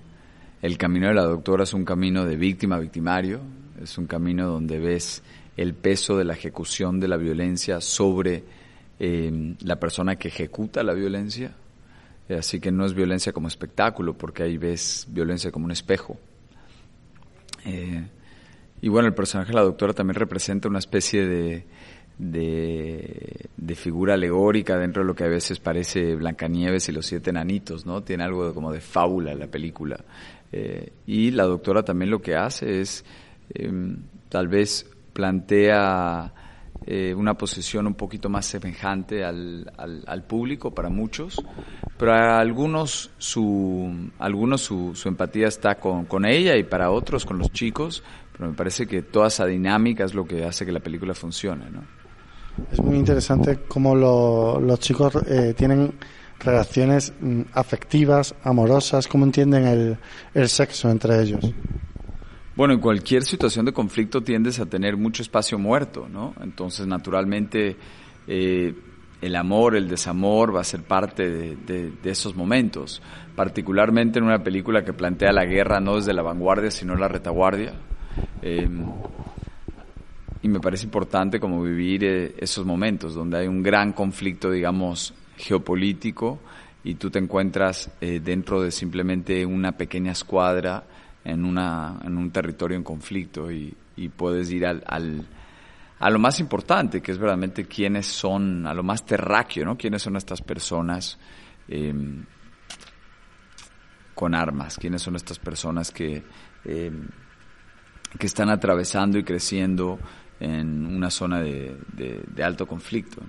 U: el camino de la doctora es un camino de víctima-victimario, es un camino donde ves el peso de la ejecución de la violencia sobre eh, la persona que ejecuta la violencia. Eh, así que no es violencia como espectáculo, porque ahí ves violencia como un espejo. Eh, y bueno, el personaje de la doctora también representa una especie de, de, figura alegórica dentro de lo que a veces parece Blancanieves y los siete enanitos, ¿no? Tiene algo como de fábula la película. y la doctora también lo que hace es tal vez plantea eh, una posición un poquito más semejante al, al, público para muchos, pero a algunos su, algunos su, empatía está con, con, ella y para otros con los chicos, pero me parece que toda esa dinámica es lo que hace que la película funcione. ¿no?
B: Es muy interesante cómo los chicos eh, tienen relaciones mm, afectivas, amorosas, cómo entienden el, el sexo entre ellos.
U: Bueno, en cualquier situación de conflicto tiendes a tener mucho espacio muerto, ¿no? Entonces, naturalmente, eh, el amor, el desamor va a ser parte de, esos momentos, particularmente en una película que plantea la guerra no desde la vanguardia, sino la retaguardia. Em, y me parece importante como vivir eh, esos momentos donde hay un gran conflicto, digamos, geopolítico y tú te encuentras eh, dentro de simplemente una pequeña escuadra en, una, en un territorio en conflicto y, puedes ir al, a lo más importante, que es verdaderamente quiénes son, a lo más terráqueo, ¿no? Quiénes son estas personas em, con armas, quiénes son estas personas que, em, que están atravesando y creciendo en una zona de, de, alto conflicto.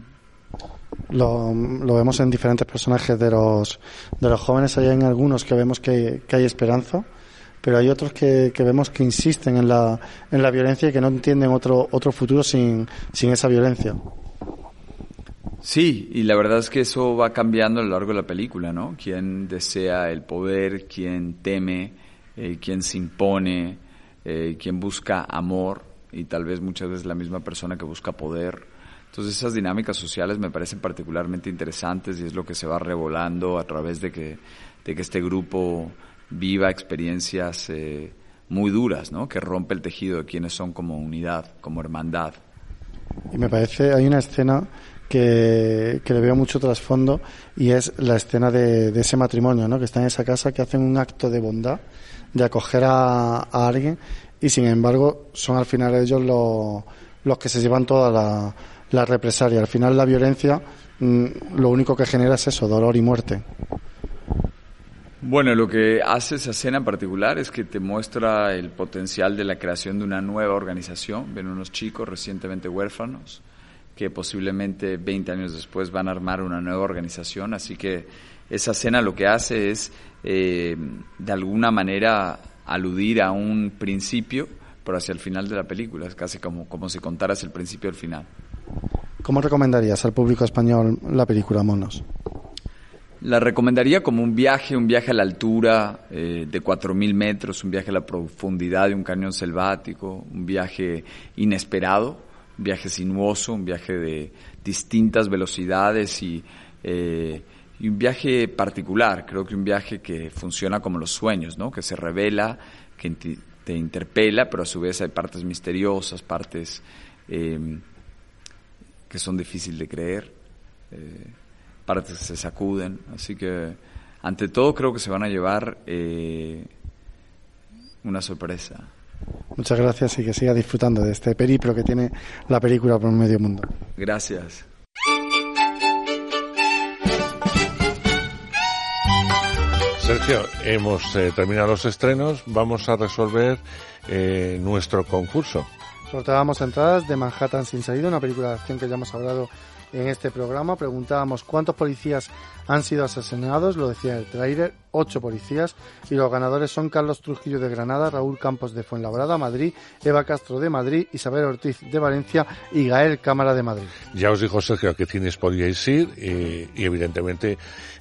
B: Lo, lo, vemos en diferentes personajes de los, de los jóvenes, hay en algunos que vemos que, que hay esperanza, pero hay otros que, vemos que insisten en la, en la violencia y que no entienden otro, otro futuro sin, sin esa violencia.
U: Sí, y la verdad es que eso va cambiando a lo largo de la película, ¿no? Quién desea el poder, quién teme, eh, quién se impone, eh, quién busca amor y tal vez muchas veces la misma persona que busca poder. Entonces esas dinámicas sociales me parecen particularmente interesantes y es lo que se va revolando a través de que, de que este grupo viva experiencias eh, muy duras, ¿no? Que rompe el tejido de quienes son como unidad, como hermandad.
B: Y me parece, hay una escena que, le veo mucho trasfondo y es la escena de, ese matrimonio, ¿no? Que está en esa casa, que hacen un acto de bondad, de acoger a, alguien y sin embargo son al final ellos los, los que se llevan toda la, la represalia. Al final la violencia mm, lo único que genera es eso, dolor y muerte.
U: Bueno, lo que hace esa escena en particular es que te muestra el potencial de la creación de una nueva organización. Ven unos chicos recientemente huérfanos que posiblemente 20 años después van a armar una nueva organización. Así que esa escena lo que hace es, eh, de alguna manera, aludir a un principio, pero hacia el final de la película. Es casi como, como si contaras el principio al final.
B: ¿Cómo recomendarías al público español la película Monos?
U: La recomendaría como un viaje, un viaje a la altura eh, de 4.000 metros, un viaje a la profundidad de un cañón selvático, un viaje inesperado, un viaje sinuoso, un viaje de distintas velocidades y, eh, y un viaje particular, creo que un viaje que funciona como los sueños, ¿no? que se revela, que te interpela, pero a su vez hay partes misteriosas, partes eh, que son difíciles de creer partes se sacuden. Así que, ante todo, creo que se van a llevar eh, una sorpresa.
B: Muchas gracias y que siga disfrutando de este periplo que tiene la película por medio mundo.
U: Gracias.
A: Sergio, hemos eh, terminado los estrenos, vamos a resolver eh, nuestro concurso.
B: Sorteábamos entradas de Manhattan sin salida, una película de acción que ya hemos hablado en este programa. Preguntábamos cuántos policías han sido asesinados, lo decía el trailer, ocho policías, y los ganadores son Carlos Trujillo de Granada, Raúl Campos de Fuenlabrada, Madrid, Eva Castro de Madrid, Isabel Ortiz de Valencia y Gael Cámara de Madrid.
A: Ya os dijo Sergio a qué cines podíais ir y, evidentemente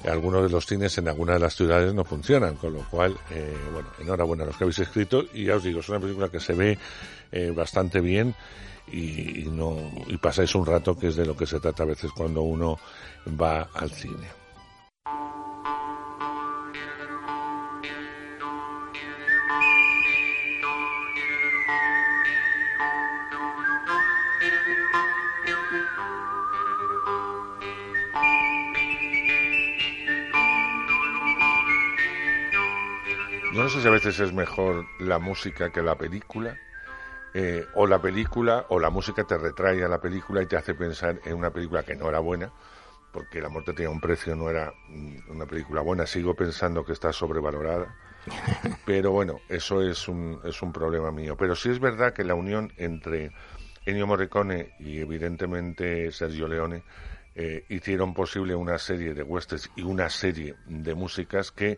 A: algunos de los cines en alguna de las ciudades no funcionan, con lo cual, eh, bueno, enhorabuena a los que habéis escrito y ya os digo, es una película que se ve eh, bastante bien y, no, y pasáis un rato que es de lo que se trata a veces cuando uno va al cine. No sé si a veces es mejor la música que la película, eh, o la película o la música te retrae a la película y te hace pensar en una película que no era buena, porque La muerte tenía un precio, no era mm, una película buena. Sigo pensando que está sobrevalorada. Pero bueno, eso es un, es un problema mío. Pero sí es verdad que la unión entre Ennio Morricone y evidentemente Sergio Leone eh, hicieron posible una serie de westerns y una serie de músicas que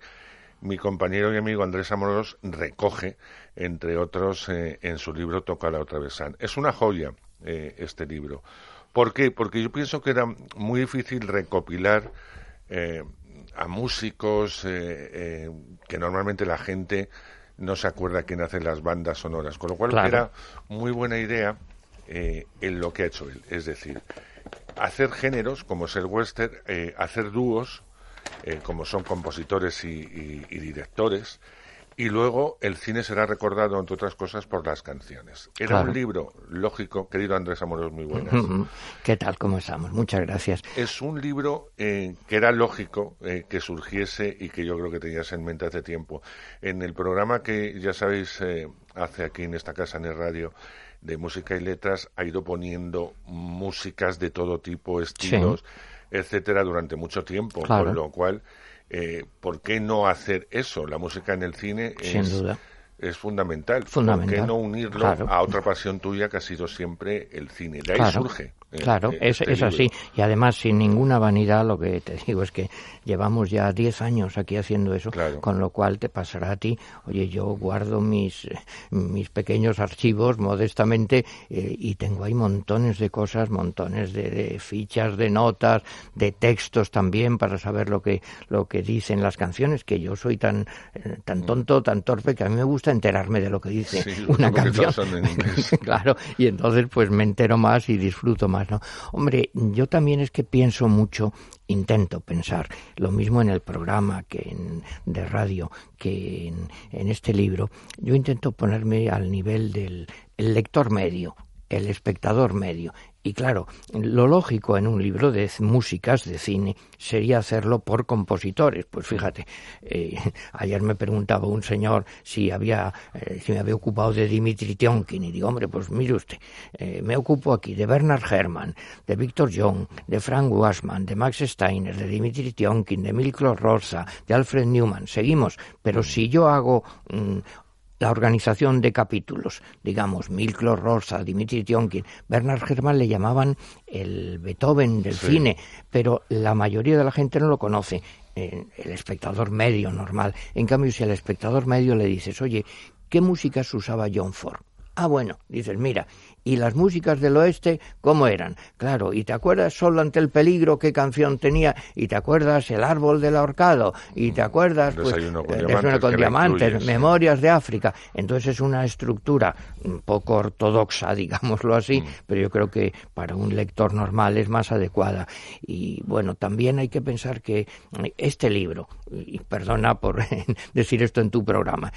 A: mi compañero y amigo Andrés Amoros recoge, entre otros, eh, en su libro Toca la otra vez. Es una joya eh, este libro. ¿Por qué? Porque yo pienso que era muy difícil recopilar eh, a músicos que normalmente la gente no se acuerda quién hace las bandas sonoras. Con lo cual era muy buena idea en lo que ha hecho él. Es decir, hacer géneros como es el western, hacer dúos eh, como son compositores y, directores, y luego el cine será recordado, entre otras cosas, por las canciones. Era un libro lógico, querido Andrés Amoros, muy buenas.
V: ¿Qué tal? ¿Cómo estamos? Muchas gracias.
A: Es un libro eh, que era lógico eh, que surgiese y que yo creo que tenías en mente hace tiempo. En el programa que, ya sabéis, hace aquí en esta casa en el radio, de música y letras, ha ido poniendo músicas de todo tipo, estilos etcétera, durante mucho tiempo. Con lo cual, eh, ¿por qué no hacer eso? La música en el cine
V: Sin
A: es,
V: duda
A: es fundamental.
V: fundamental.
A: ¿Por qué no unirlo a otra pasión tuya que ha sido siempre el cine? De ahí surge.
V: Eh, claro, eh, es, este así. Y además, sin ninguna vanidad, lo que te digo es que llevamos ya 10 años aquí haciendo eso, con lo cual te pasará a ti, oye, yo guardo mis, mis pequeños archivos modestamente eh, y tengo ahí montones de cosas, montones de, fichas, de notas, de textos también para saber lo que, lo que dicen las canciones, que yo soy tan, tan tonto, tan torpe, que a mí me gusta enterarme de lo que dice una canción. claro, y entonces pues me entero más y disfruto más Hombre, yo también es que pienso mucho, intento pensar, lo mismo en el programa que en, de radio, que en, este libro, yo intento ponerme al nivel del lector medio, el espectador medio. Y claro, lo lógico en un libro de músicas de cine sería hacerlo por compositores. Pues fíjate, eh, ayer me preguntaba un señor si había, eh, si me había ocupado de Dimitri Tionkin y digo, hombre, pues mire usted, eh, me ocupo aquí de Bernard Herrmann, de Victor Young, de Frank Wassman, de Max Steiner, de Dimitri Tionkin, de Milko Rosa, de Alfred Newman. Seguimos, pero si yo hago mm, la organización de capítulos, digamos, Milklo Rosa, Dimitri Tionkin, Bernard Herrmann le llamaban el Beethoven del cine, pero la mayoría de la gente no lo conoce, el espectador medio normal. En cambio, si al espectador medio le dices, oye, ¿qué músicas usaba John Ford? Ah, bueno, dices, mira, ¿y las músicas del oeste cómo eran? Claro, ¿y te acuerdas solo ante el peligro qué canción tenía? ¿Y te acuerdas el árbol del ahorcado? ¿Y te acuerdas pues,
A: Desayuno con
V: eh,
A: diamantes,
V: con diamantes
A: me
V: memorias de África? Entonces es una estructura un poco ortodoxa, digámoslo así,
A: Mm.
V: pero yo creo que para un lector normal es más adecuada. Y bueno, también hay que pensar que este libro, y perdona por decir esto en tu programa,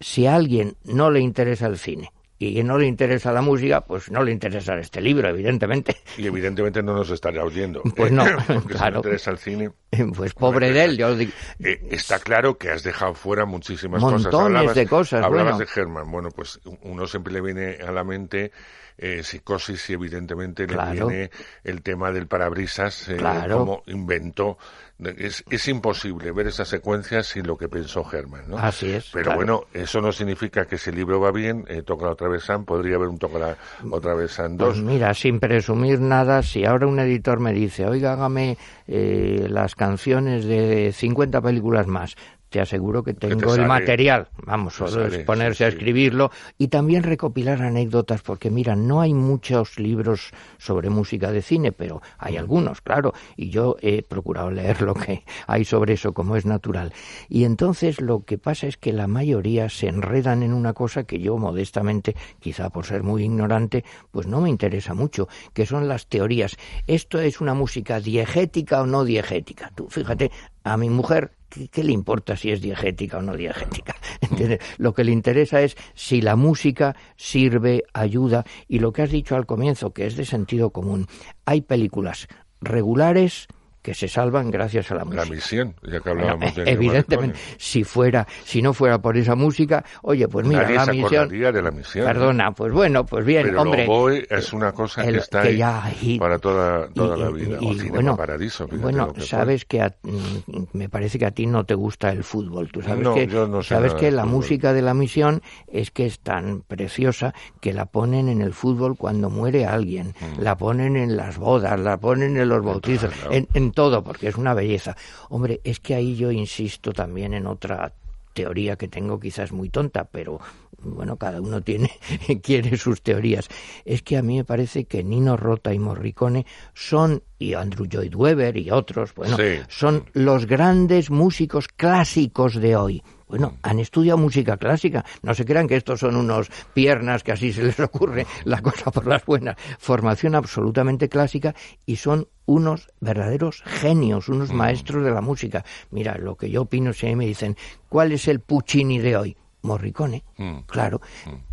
V: si a alguien no le interesa el cine, y no le interesa la música, pues no le interesa este libro, evidentemente.
A: Y evidentemente no nos estará oyendo.
V: Pues no,
A: Porque si
V: claro.
A: le interesa el cine.
V: Pues pobre de él, yo digo,
A: Eh, está claro que has dejado fuera muchísimas
V: Montones
A: cosas. Hablabas,
V: de cosas,
A: Hablabas
V: bueno.
A: de Herman. Bueno, pues uno siempre le viene a la mente eh, psicosis y evidentemente
V: Claro.
A: le viene el tema del parabrisas, eh,
V: Claro.
A: como inventó. Es, es imposible ver esa secuencia sin lo que pensó Herman, ¿no?
V: Así es,
A: Pero
V: claro.
A: bueno, eso no significa que si el libro va bien, eh, toca otra vez San, podría haber un toca otra vez San
V: Pues
A: 2.
V: mira, sin presumir nada, si ahora un editor me dice, oiga, hágame eh, las canciones de 50 películas más, te aseguro que
A: te
V: tengo el material. Vamos, solo
A: sale,
V: es ponerse
A: sí,
V: a escribirlo y también recopilar anécdotas, porque mira, no hay muchos libros sobre música de cine, pero hay algunos, claro, y yo he procurado leer lo que hay sobre eso, como es natural. Y entonces lo que pasa es que la mayoría se enredan en una cosa que yo modestamente, quizá por ser muy ignorante, pues no me interesa mucho, que son las teorías. Esto es una música diegética o no diegética. Tú fíjate, a mi mujer ¿Qué, le importa si es diegética o no diegética? ¿Entiendes? Lo que le interesa es si la música sirve, ayuda, y lo que has dicho al comienzo, que es de sentido común. Hay películas regulares que se salvan gracias a la música.
A: La misión, ya que
V: Bueno,
A: hablábamos de
V: eh,
A: Ennio
V: evidentemente, si fuera, si no fuera por esa música, oye, pues mira,
A: Nadie
V: la
A: se
V: misión.
A: de la misión.
V: Perdona, pues bueno, pues bien,
A: Pero
V: hombre.
A: oboe es una cosa
V: el-
A: que está
V: que
A: ahí
V: ya ahí-
A: para toda, toda
V: y-
A: la
V: y-
A: vida.
V: y
A: o
V: bueno,
A: Paradiso,
V: bueno,
A: que
V: sabes que a- mm, me parece que a ti no te gusta el fútbol. Tú sabes
A: No,
V: que,
A: yo no sé
V: sabes que
A: de
V: la música de la misión es que es tan preciosa que la ponen en el fútbol cuando muere alguien,
A: Mm.
V: la ponen en las bodas, la ponen en los bautizos, en, en todo, porque es una belleza. Hombre, es que ahí yo insisto también en otra teoría que tengo quizás muy tonta, pero bueno, cada uno tiene quiere sus teorías. Es que a mí me parece que Nino Rota y Morricone son y Andrew Lloyd Webber y otros, bueno,
A: Sí.
V: son los grandes músicos clásicos de hoy. Bueno, han estudiado música clásica. No se crean que estos son unos piernas que así se les ocurre la cosa por las buenas. Formación absolutamente clásica y son unos verdaderos genios, unos maestros de la música. Mira, lo que yo opino si a mí me dicen, ¿cuál es el Puccini de hoy? Morricone,
A: Mm.
V: claro.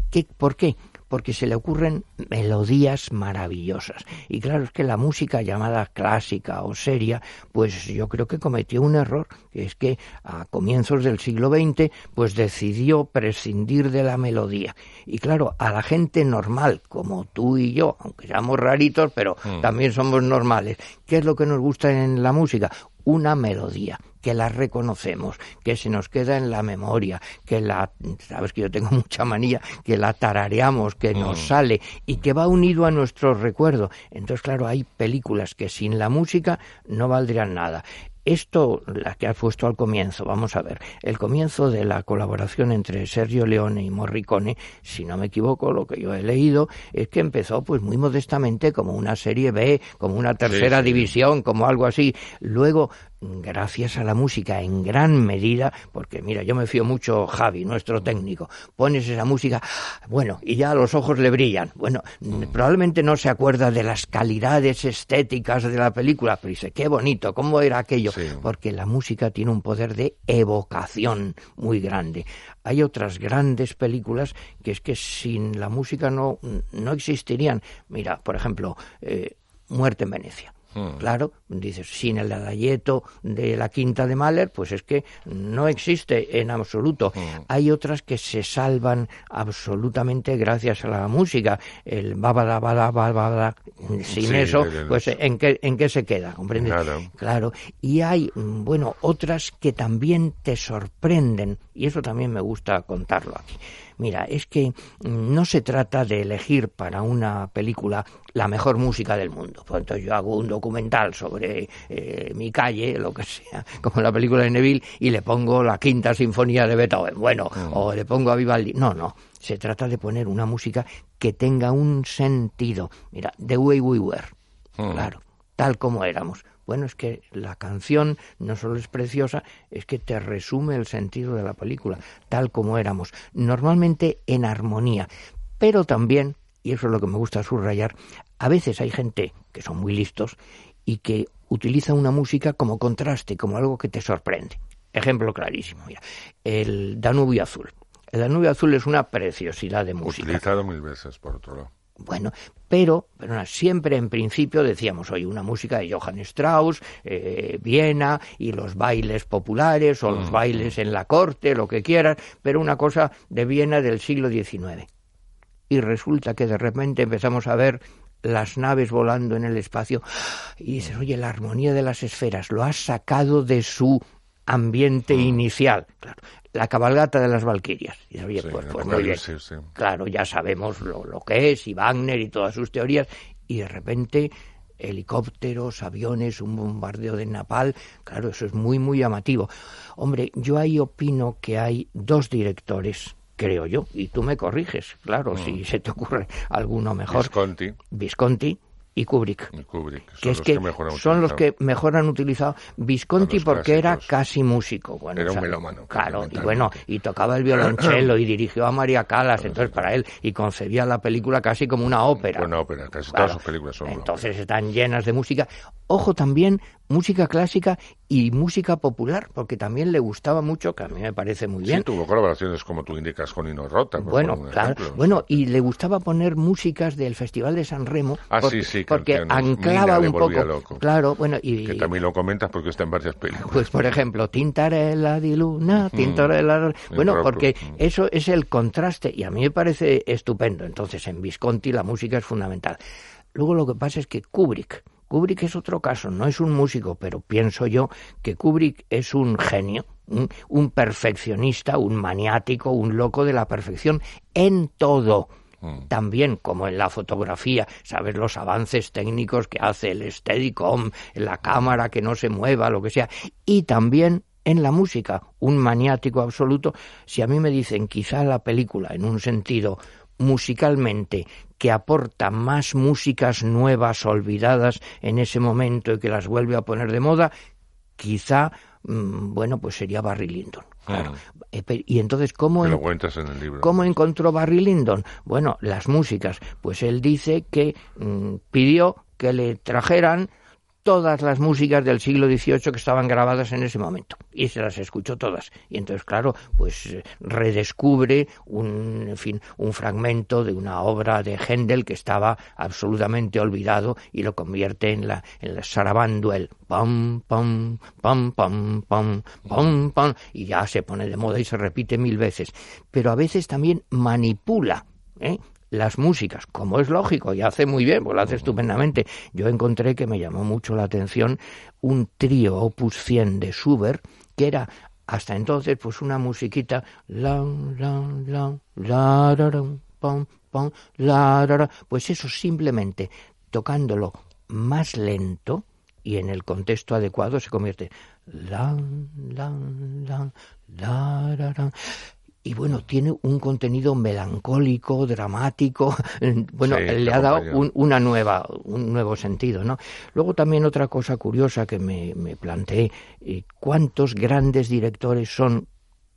V: ¿Qué, ¿Por qué? Porque se le ocurren melodías maravillosas. Y claro, es que la música llamada clásica o seria, pues yo creo que cometió un error, que es que a comienzos del siglo XX, pues decidió prescindir de la melodía. Y claro, a la gente normal, como tú y yo, aunque seamos raritos, pero
A: Mm.
V: también somos normales, ¿qué es lo que nos gusta en la música? Una melodía, que la reconocemos, que se nos queda en la memoria, que la, sabes que yo tengo mucha manía, que la tarareamos, que nos
A: Mm.
V: sale y que va unido a nuestro recuerdo. Entonces, claro, hay películas que sin la música no valdrían nada. Esto, la que has puesto al comienzo, vamos a ver, el comienzo de la colaboración entre Sergio Leone y Morricone, si no me equivoco, lo que yo he leído, es que empezó pues muy modestamente como una serie B, como una tercera
A: sí.
V: división, como algo así. Luego, gracias a la música en gran medida, porque mira, yo me fío mucho Javi, nuestro técnico, pones esa música, bueno, y ya los ojos le brillan. Bueno, probablemente no se acuerda de las calidades estéticas de la película, pero dice, qué bonito, cómo era aquello, porque la música tiene un poder de evocación muy grande. Hay otras grandes películas que es que sin la música no, no existirían. Mira, por ejemplo, eh, Muerte en Venecia.
A: Mm.
V: Claro, dices, sin el adayeto de la quinta de Mahler, pues es que no existe en absoluto.
A: Mm.
V: Hay otras que se salvan absolutamente gracias a la música. El babada, bada, bada, sin
A: Sí,
V: eso,
A: el- el-
V: pues ¿en qué, ¿en qué se queda? ¿Comprendes?
A: Nada.
V: Claro. Y hay, bueno, otras que también te sorprenden, y eso también me gusta contarlo aquí. Mira, es que mm, no se trata de elegir para una película la mejor música del mundo. Por entonces yo hago un documental sobre eh, mi calle, lo que sea, como la película de Neville, y le pongo la quinta sinfonía de Beethoven, bueno, o le pongo a Vivaldi. No, no. Se trata de poner una música que tenga un sentido. Mira, The Way We Were. Claro, tal como éramos. Bueno, es que la canción no solo es preciosa, es que te resume el sentido de la película, tal como éramos, normalmente en armonía, pero también, y eso es lo que me gusta subrayar, a veces hay gente que son muy listos y que utiliza una música como contraste, como algo que te sorprende. Ejemplo clarísimo, mira, el Danubio Azul. El Danubio Azul es una preciosidad de música.
A: Utilizado mil veces, por otro lado.
V: Bueno, pero, pero siempre en principio decíamos, oye, una música de Johann Strauss, eh, Viena y los bailes populares o los
A: Mm,
V: bailes en la corte, lo que quieras, pero una cosa de Viena del siglo XIX. Y resulta que de repente empezamos a ver las naves volando en el espacio y dices, oye, la armonía de las esferas lo has sacado de su ambiente
A: Mm.
V: inicial. Claro, la cabalgata de las Valquirias. Y dices, oye,
A: Sí,
V: pues, pues
A: sí.
V: Claro, ya sabemos lo, lo que es, y Wagner y todas sus teorías, y de repente helicópteros, aviones, un bombardeo de Napal, claro, eso es muy, muy llamativo. Hombre, yo ahí opino que hay dos directores, creo yo, y tú me corriges, claro, si se te ocurre alguno mejor.
A: Visconti
V: Visconti y Kubrick.
A: y Kubrick. Son
V: Que es
A: los
V: que,
A: que mejor
V: son los que mejor han utilizado Visconti porque era
A: clásicos.
V: casi músico. Bueno,
A: Era un melómano,
V: Claro, y bueno, y tocaba el violonchelo y dirigió a María Calas, entonces para él, y concebía la película casi como una ópera.
A: Una ópera, casi
V: Claro.
A: todas sus películas son una
V: Entonces están llenas de música. Ojo también, música clásica y música popular, porque también le gustaba mucho, que a mí me parece muy bien.
A: Sí, tuvo colaboraciones, como tú indicas, con Ino Rota.
V: Bueno, claro,
A: ejemplo.
V: bueno, y le gustaba poner músicas del Festival de San Remo,
A: Ah,
V: porque,
A: sí, sí,
V: porque anclaba un poco,
A: loco.
V: claro, bueno, y,
A: Que también lo comentas porque está en varias películas.
V: pues por ejemplo, Tintarella di Luna, Tintarella... Bueno,
A: propio.
V: porque eso es el contraste y a mí me parece estupendo. Entonces, en Visconti la música es fundamental. Luego lo que pasa es que Kubrick, Kubrick es otro caso, no es un músico, pero pienso yo que Kubrick es un genio, un, un perfeccionista, un maniático, un loco de la perfección en todo. También como en la fotografía, sabes los avances técnicos que hace el Steadicam, la cámara que no se mueva, lo que sea, y también en la música, un maniático absoluto. Si a mí me dicen quizá la película en un sentido musicalmente que aporta más músicas nuevas olvidadas en ese momento y que las vuelve a poner de moda, quizá mm, bueno, pues sería Barry Lyndon. Claro. Eh, Y entonces, ¿cómo, en
A: el libro.
V: ¿Cómo encontró Barry Lyndon? Bueno, las músicas. Pues él dice que mm, pidió que le trajeran todas las músicas del siglo XVIII que estaban grabadas en ese momento y se las escuchó todas. Y entonces claro pues eh, redescubre un fin un fragmento de una obra de Händel que estaba absolutamente olvidado y lo convierte en la en la sarabanduel pam pam pam pam pam pam pam y ya se pone de moda y se repite mil veces. Pero a veces también manipula ¿eh? Las músicas, como es lógico, y hace muy bien, pues lo hace estupendamente. Yo encontré que me llamó mucho la atención un trío opus 100 de Schubert, que era hasta entonces pues una musiquita la la la la la ra, ra. pues eso simplemente tocándolo más lento y en el contexto adecuado se convierte la la. Y bueno, tiene un contenido melancólico, dramático, bueno,
A: Sí,
V: le ha dado un, una nueva, un nuevo sentido, ¿no? Luego también otra cosa curiosa que me, me planteé, eh, ¿cuántos grandes directores son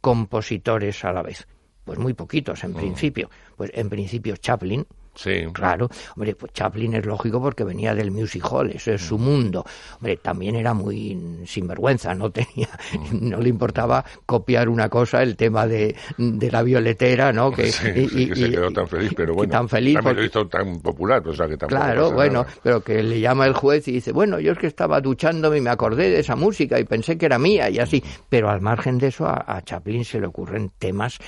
V: compositores a la vez? Pues muy poquitos en principio. Pues en principio Chaplin,
A: Sí.
V: Claro, hombre, pues Chaplin es lógico porque venía del music hall, eso es su mundo. Hombre, también era muy sinvergüenza, no tenía, no le importaba copiar una cosa, el tema de, de la violetera, ¿no? Que,
A: Sí,
V: y-
A: sí,
V: y-
A: que se quedó tan feliz, pero bueno.
V: tan feliz
A: también
V: porque-
A: lo hizo tan popular, o sea que tampoco
V: Claro, bueno,
A: nada.
V: pero que le llama el juez y dice, bueno, yo es que estaba duchándome y me acordé de esa música y pensé que era mía y así. Pero al margen de eso, a, a Chaplin se le ocurren temas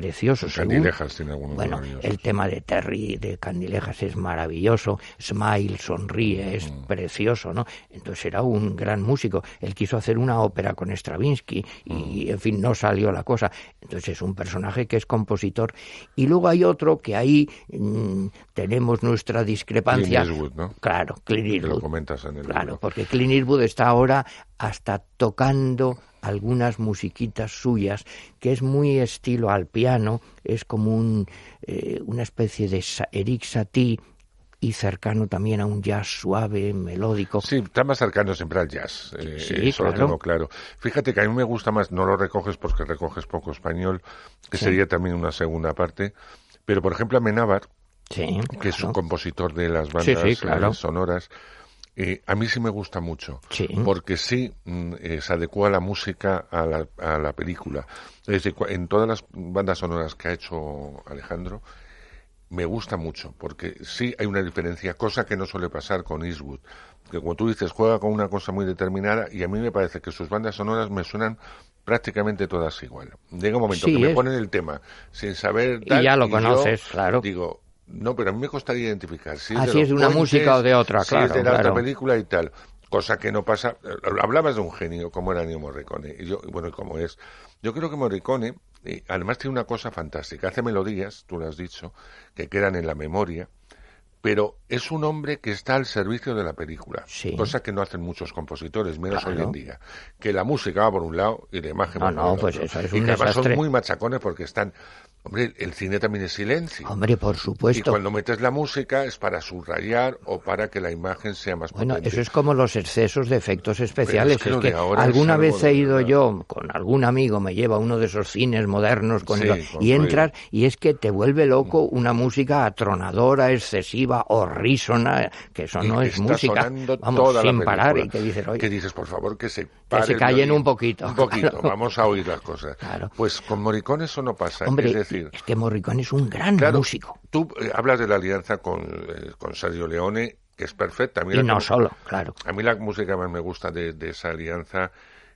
V: preciosos. según-
A: Candilejas tiene algunos
V: bueno, el tema de Terry, de Candilejas, es maravilloso. Smile, sonríe, es
A: Mm.
V: precioso, ¿no? Entonces era un gran músico. Él quiso hacer una ópera con Stravinsky
A: Mm.
V: y, en fin, no salió la cosa. Entonces es un personaje que es compositor. Y luego hay otro que ahí mm, tenemos nuestra discrepancia.
A: Clint Eastwood, ¿no?
V: Claro, Clint
A: Que lo
V: Eastwood.
A: comentas en el
V: Claro,
A: libro.
V: porque Clint Eastwood está ahora hasta tocando algunas musiquitas suyas, que es muy estilo al piano, es como un, eh, una especie de Eric Satie y cercano también a un jazz suave, melódico.
A: Sí, está más cercano siempre al jazz. eh,
V: Sí,
A: eso lo
V: claro.
A: tengo claro. Fíjate que a mí me gusta más, no lo recoges porque recoges poco español, que
V: Sí.
A: sería también una segunda parte. Pero, por ejemplo, Amenábar,
V: Sí,
A: que es un compositor de las bandas
V: sí,
A: eh,
V: claro.
A: sonoras, eh, a mí sí me gusta mucho,
V: Sí.
A: porque sí mm, eh, se adecua la música a la, a la película. Es decir, en todas las bandas sonoras que ha hecho Alejandro, me gusta mucho, porque sí hay una diferencia, cosa que no suele pasar con Eastwood, que como tú dices, juega con una cosa muy determinada y a mí me parece que sus bandas sonoras me suenan prácticamente todas igual. Llega un momento
V: Sí,
A: que me ponen el tema sin saber
V: Y ya lo conoces, claro.
A: Digo, no, pero a mí me costaría identificar si es,
V: Ah,
A: de,
V: si
A: los
V: es de una
A: Puentes,
V: música o de otra,
A: si
V: claro,
A: es de la otra película y tal. Cosa que no pasa. eh, Hablabas de un genio como era Ennio Morricone. Y yo, bueno, y como es. Yo creo que Morricone, además, tiene una cosa fantástica. Hace melodías, tú lo has dicho, que quedan en la memoria. Pero es un hombre que está al servicio de la película, cosa que no hacen muchos compositores, menos hoy en día. Que la música va por un lado y la imagen
V: No,
A: por
V: no, pues eso es
A: y
V: un
A: que además son muy machacones porque están... Hombre, el cine también es silencio.
V: Hombre, por
A: Y
V: supuesto.
A: cuando metes la música es para subrayar o para que la imagen sea más
V: Bueno,
A: potente.
V: eso es como los excesos de efectos especiales.
A: es que
V: es alguna vez he ido yo con algún amigo, me lleva a uno de esos cines modernos con
A: Sí,
V: el-
A: con
V: y entras y es que te vuelve loco una música atronadora, excesiva, unísona, que eso
A: Y
V: no
A: que
V: es música, vamos,
A: toda
V: sin parar, y que dices, oye,
A: que dices, por favor, que se
V: que se callen un poquito.
A: Un poquito,
V: claro.
A: vamos a oír las cosas. Pues con Morricone eso no pasa.
V: Hombre,
A: es decir,
V: es que Morricone es un gran
A: Claro,
V: músico.
A: Tú eh, hablas de la alianza con, eh, con Sergio Leone, que es perfecta. A mí
V: Y
A: la
V: no solo, claro.
A: A mí la música más me gusta de, de esa alianza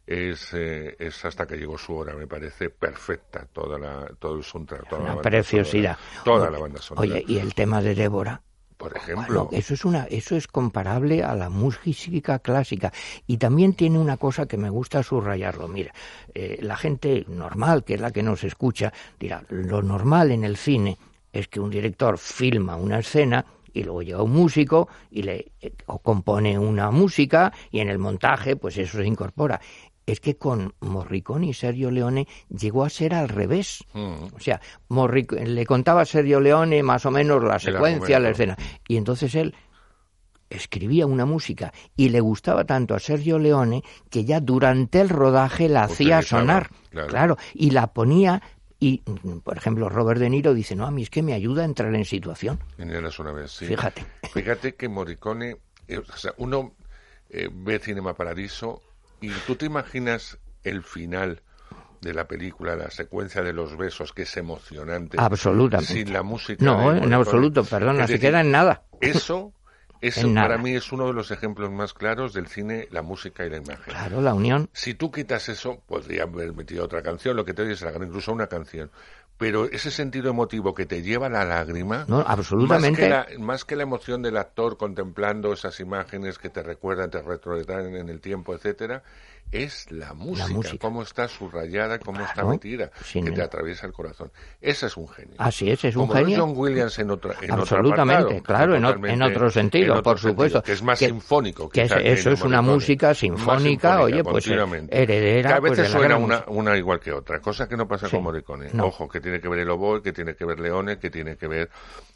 A: es, eh, es hasta que llegó su hora. Me parece perfecta toda la, todo el soundtrack, toda la
V: Una
A: banda
V: preciosidad.
A: sonora. Toda la banda sonora.
V: Oye, y el tema de Débora.
A: Por ejemplo.
V: Bueno, eso es una, eso es comparable a la música clásica y también tiene una cosa que me gusta subrayarlo. Mira, eh, la gente normal, que es la que nos escucha, dirá lo normal en el cine es que un director filma una escena y luego llega un músico y le eh, o compone una música y en el montaje pues eso se incorpora. Es que con Morricone y Sergio Leone llegó a ser al revés.
A: Mm.
V: O sea, Morric- le contaba a Sergio Leone más o menos la secuencia, la escena. Y entonces él escribía una música y le gustaba tanto a Sergio Leone que ya durante el rodaje la hacía sonar.
A: claro.
V: y la ponía. Y, por ejemplo, Robert De Niro dice, no, a mí es que me ayuda a entrar en situación.
A: En una vez, sí.
V: Fíjate.
A: Fíjate que Morricone, eh, o sea, uno eh, ve Cinema Paradiso y tú te imaginas el final de la película, la secuencia de los besos, que es emocionante.
V: Absolutamente.
A: Sin la música.
V: No, en absoluto, perdona, se queda en nada.
A: Eso, eso para
V: nada.
A: mí es uno de los ejemplos más claros del cine, la música y la imagen.
V: Claro, la unión.
A: Si tú quitas eso, podría haber metido otra canción, lo que te oyes, incluso una canción. Pero ese sentido emotivo que te lleva a la lágrima,
V: No, absolutamente.
A: Más, que la, más que la emoción del actor contemplando esas imágenes que te recuerdan, te retrotraen en el tiempo, etcétera, es la música,
V: música.
A: cómo está subrayada, cómo está
V: Claro,
A: metida,
V: sin-
A: que te atraviesa el corazón. Ese es un genio.
V: Así es, es un
A: Como
V: genio.
A: John Williams en otra en otro
V: Absolutamente,
A: apartado,
V: claro, en, en otro sentido,
A: en otro
V: por
A: sentido,
V: supuesto.
A: que es más
V: Que-
A: sinfónico.
V: que es- eso es una música
A: Más
V: sinfónica, oye, pues,
A: continuamente.
V: heredera,
A: Que a
V: pues,
A: veces
V: la
A: suena una, una igual que otra, cosa que no pasa
V: Sí,
A: con Morricone.
V: no.
A: Ojo, que tiene que ver el oboe, que tiene que ver Leone, que tiene que ver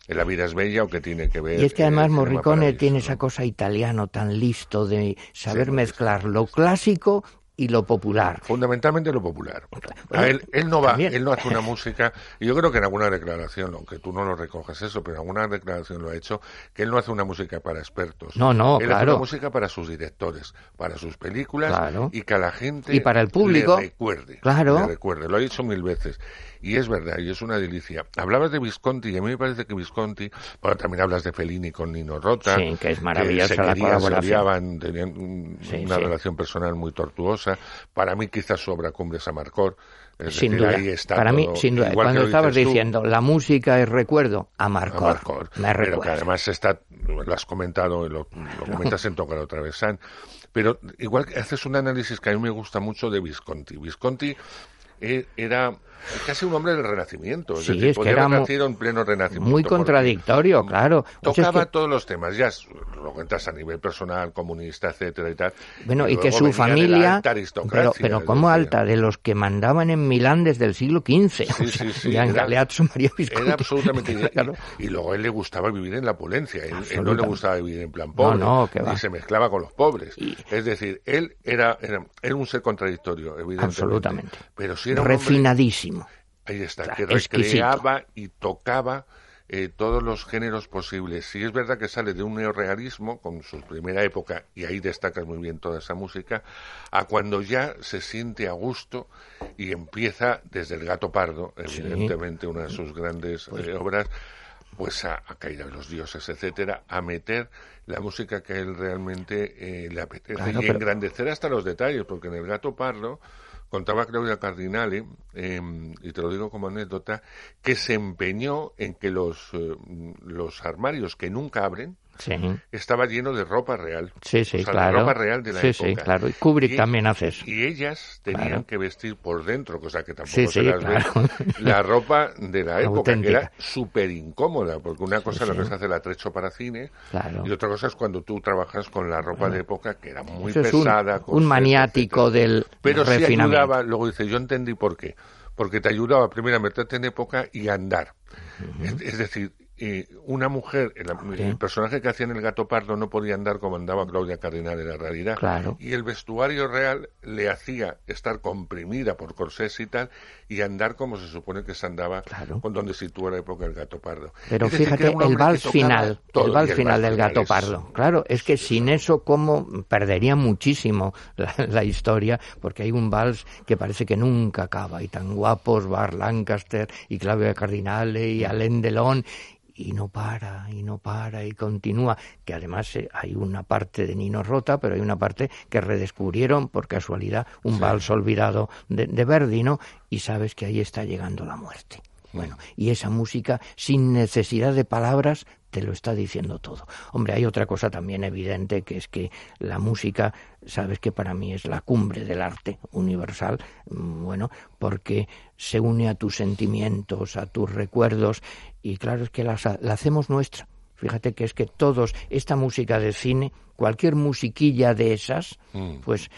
A: La vida es bella o que tiene que ver...
V: Y es que además Morricone tiene esa cosa italiano tan listo de saber
A: Sí,
V: mezclar lo clásico y lo popular.
A: Fundamentalmente lo popular. A él, él no va,
V: también.
A: él no hace una música, y yo creo que en alguna declaración, aunque tú no lo recojas eso, pero en alguna declaración lo ha hecho, que él no hace una música para expertos.
V: No, no,
A: él hace
V: claro.
A: una música para sus directores, para sus películas,
V: Claro.
A: y que a la gente
V: Y para el público.
A: le recuerde.
V: Claro.
A: le recuerde. Lo ha dicho mil veces. Y es verdad, y es una delicia. Hablabas de Visconti, y a mí me parece que Visconti, bueno, también hablas de Fellini con Nino Rota.
V: Sí, que es maravillosa
A: se
V: la
A: querían, se
V: colaboración.
A: odiaban, tenían un-
V: Sí,
A: una
V: sí.
A: relación personal muy tortuosa. Para mí quizás sobra Cumbres Amarcor. Es
V: Sin
A: decir,
V: duda.
A: ahí está
V: Para mí,
A: todo,
V: sin duda.
A: igual que
V: Cuando estabas
A: tú,
V: diciendo la música es recuerdo, Amarcor.
A: Amarcor.
V: Me
A: Pero que además está, lo has comentado, lo, lo comentas en Tocar otra vez, San. Pero igual que haces un análisis que a mí me gusta mucho de Visconti. Visconti eh, era casi un hombre del Renacimiento. Es
V: Sí,
A: decir,
V: es que era
A: haber
V: mu-
A: nacido en pleno Renacimiento.
V: Muy contradictorio, claro. O sea, es
A: Tocaba
V: que-
A: todos los temas, ya lo cuentas a nivel personal, comunista, etcétera y tal.
V: Bueno, y que su familia,
A: alta
V: pero, pero
A: es
V: como
A: decir,
V: alta, de los que mandaban en Milán desde el siglo XV.
A: Sí,
V: O sea,
A: sí, sí,
V: Galeazzo María Visconti.
A: Era absolutamente y-
V: Claro.
A: y, luego a él le gustaba vivir en la opulencia. Él, él no le gustaba vivir en plan pobre.
V: no, que va.
A: Ni se mezclaba con los pobres. Es decir, él era, era, era un ser contradictorio, evidentemente.
V: Absolutamente.
A: Pero sí era un hombre- Ahí está,
V: O sea,
A: que
V: exquisito.
A: recreaba y tocaba eh, todos los géneros posibles. Sí es verdad que sale de un neorrealismo con su primera época, y ahí destacas muy bien toda esa música, a cuando ya se siente a gusto y empieza desde El gato pardo, evidentemente una de sus grandes eh, obras, pues a, a caer a los dioses, etcétera, a meter la música que a él realmente eh, le apetece
V: Claro,
A: y
V: pero-
A: engrandecer hasta los detalles, porque en El gato pardo contaba Claudia Cardinale, eh, y te lo digo como anécdota, que se empeñó en que los, eh, los armarios que nunca abren
V: Sí.
A: estaba lleno de ropa real.
V: Sí, sí,
A: O sea,
V: claro.
A: de ropa real de la
V: Sí,
A: época.
V: sí, claro. Y Kubrick
A: Y-
V: también hace eso.
A: Y ellas tenían
V: Claro.
A: que vestir por dentro, cosa que tampoco
V: Sí,
A: se las
V: claro.
A: ve, la ropa de la época,
V: Auténtica.
A: que era súper incómoda, porque una cosa es lo que se hace el atrecho para cine,
V: Claro.
A: y otra cosa es cuando tú trabajas con la ropa de época, que era muy
V: Eso es un-
A: pesada.
V: un, maniático del
A: pero sí ayudaba, luego dice, yo entendí por qué. Porque te ayudaba primero a meterte en época y a andar. es, es decir, eh, una mujer, el, el personaje que hacía en el gato pardo no podía andar como andaba Claudia Cardinal en la realidad.
V: Claro.
A: Y el vestuario real le hacía estar comprimida por corsés y tal, y andar como se supone que se andaba con donde sitúa la época del gato pardo.
V: Pero
A: Es
V: fíjate, el vals final, el vals final del gato
A: es-
V: pardo. Claro, es que sin eso, ¿cómo perdería muchísimo la, la historia? Porque hay un vals que parece que nunca acaba, y tan guapos, Bar Lancaster, y Claudia Cardinale, y Alain Delon, y no para, y no para, y continúa. Que además eh, hay una parte de Nino Rota, pero hay una parte que redescubrieron por casualidad, un
A: Sí.
V: vals olvidado de, de Verdi, ¿no? Y sabes que ahí está llegando la muerte. Bueno, y esa música, sin necesidad de palabras, te lo está diciendo todo. Hombre, hay otra cosa también evidente, que es que la música, sabes que para mí es la cumbre del arte universal, mm, bueno, porque se une a tus sentimientos, a tus recuerdos, y claro, es que la, la hacemos nuestra. Fíjate que es que todos, esta música de cine, cualquier musiquilla de esas,
A: Mm.
V: pues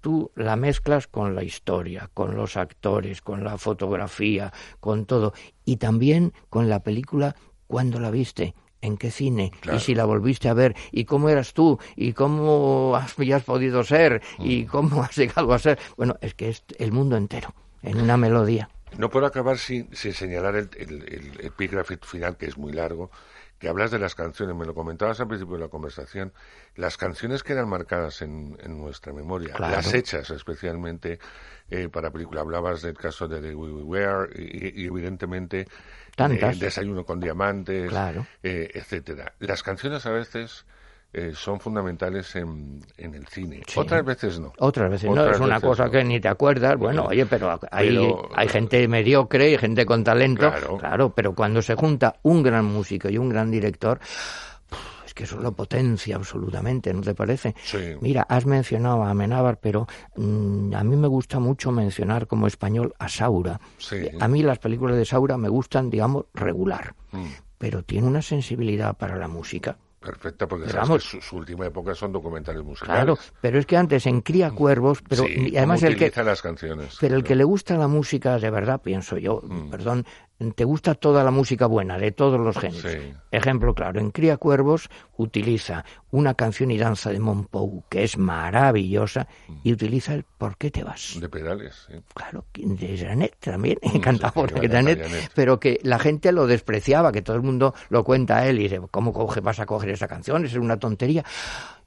V: tú la mezclas con la historia, con los actores, con la fotografía, con todo, y también con la película cuando la viste, en qué cine, y si la volviste a ver, y cómo eras tú, y cómo has, podido ser, y cómo has llegado a ser. Bueno, es que es el mundo entero, en una melodía.
A: No puedo acabar sin, sin señalar el, el- el epígrafe final, que es muy largo, que hablas de las canciones, me lo comentabas al principio de la conversación, las canciones que eran marcadas en, en nuestra memoria,
V: Claro.
A: las hechas especialmente eh, para película, hablabas del caso de The We We Were y, y evidentemente eh, Desayuno con Diamantes,
V: Claro.
A: eh, etcétera. Las canciones a veces eh, son fundamentales en, en el cine,
V: Sí.
A: otras veces no.
V: Otras veces no, es una cosa
A: no.
V: que ni te acuerdas. Bueno, oye, pero hay,
A: Pero-
V: hay gente mediocre y gente con talento.
A: Claro.
V: Claro, pero cuando se junta un gran músico y un gran director, es que eso lo potencia absolutamente, ¿no te parece?
A: Sí.
V: Mira, has mencionado a Amenábar, pero mm, a mí me gusta mucho mencionar como español a Saura.
A: Sí.
V: A mí las películas de Saura me gustan, digamos, regular,
A: Mm.
V: pero tiene una sensibilidad para la música.
A: Perfecta, porque
V: Pero
A: sabes
V: vamos.
A: que su, su última época son documentales musicales.
V: Claro, pero es que antes en Cría Cuervos, pero
A: Sí,
V: y además el que
A: las canciones.
V: pero el que le gusta la música de verdad, pienso yo, perdón, te gusta toda la música buena, de todos los géneros.
A: Sí.
V: Ejemplo claro, en Cría Cuervos utiliza una canción y danza de Monpou, que es maravillosa, y utiliza el ¿Por qué te vas?
A: De pedales, sí.
V: Claro, de Janet también,
A: Mm,
V: cantaba por Janet. pero que la gente lo despreciaba, que todo el mundo lo cuenta a él y dice, ¿cómo coge, vas a coger esa canción? Es una tontería.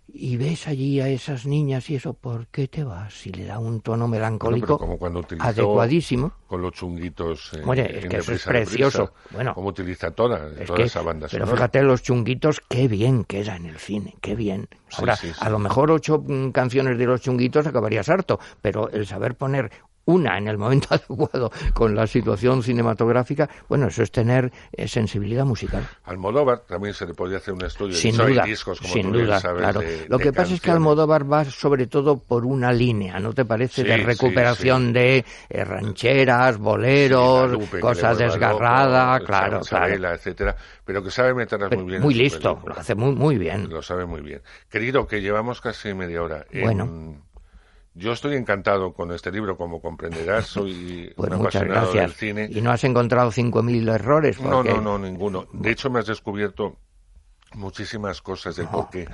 V: Y ves allí a esas niñas y eso, ¿por qué te vas? Y le da un tono
A: Bueno,
V: melancólico
A: pero como cuando utilizó
V: adecuadísimo.
A: con los chunguitos. eh,
V: Oye, es
A: en
V: que eso es precioso.
A: Prisa.
V: Bueno,
A: Como utiliza toda,
V: Es
A: toda
V: que-
A: esa banda
V: pero
A: sonora.
V: fíjate, los chunguitos, qué bien queda en el cine, qué bien. Ahora,
A: sí, sí.
V: a lo mejor ocho mm, canciones de los chunguitos acabarías harto, pero el saber poner una en el momento adecuado con la situación cinematográfica, bueno, eso es tener eh, sensibilidad musical.
A: Almodóvar también se le podía hacer un estudio.
V: Sin
A: de
V: duda,
A: discos, como
V: sin
A: tú
V: duda,
A: sabes,
V: claro.
A: de-
V: Lo
A: de
V: que pasa es que. Almodóvar va sobre todo por una línea, ¿no te parece?
A: Sí,
V: de recuperación
A: sí.
V: de eh, rancheras, boleros,
A: Lupe,
V: cosas desgarradas,
A: loco,
V: claro, claro.
A: etcétera, pero que sabe meterlas
V: Pero
A: muy bien.
V: muy listo,
A: película.
V: lo hace muy, muy bien.
A: Lo sabe muy bien. Querido, que llevamos casi media hora.
V: Bueno.
A: Yo estoy encantado con este libro, como comprenderás, soy
V: Pues
A: un apasionado
V: gracias.
A: del cine.
V: Y no has encontrado 5.000 errores.
A: No,
V: porque-
A: no, no, ninguno. De hecho, me has descubierto muchísimas cosas del porqué.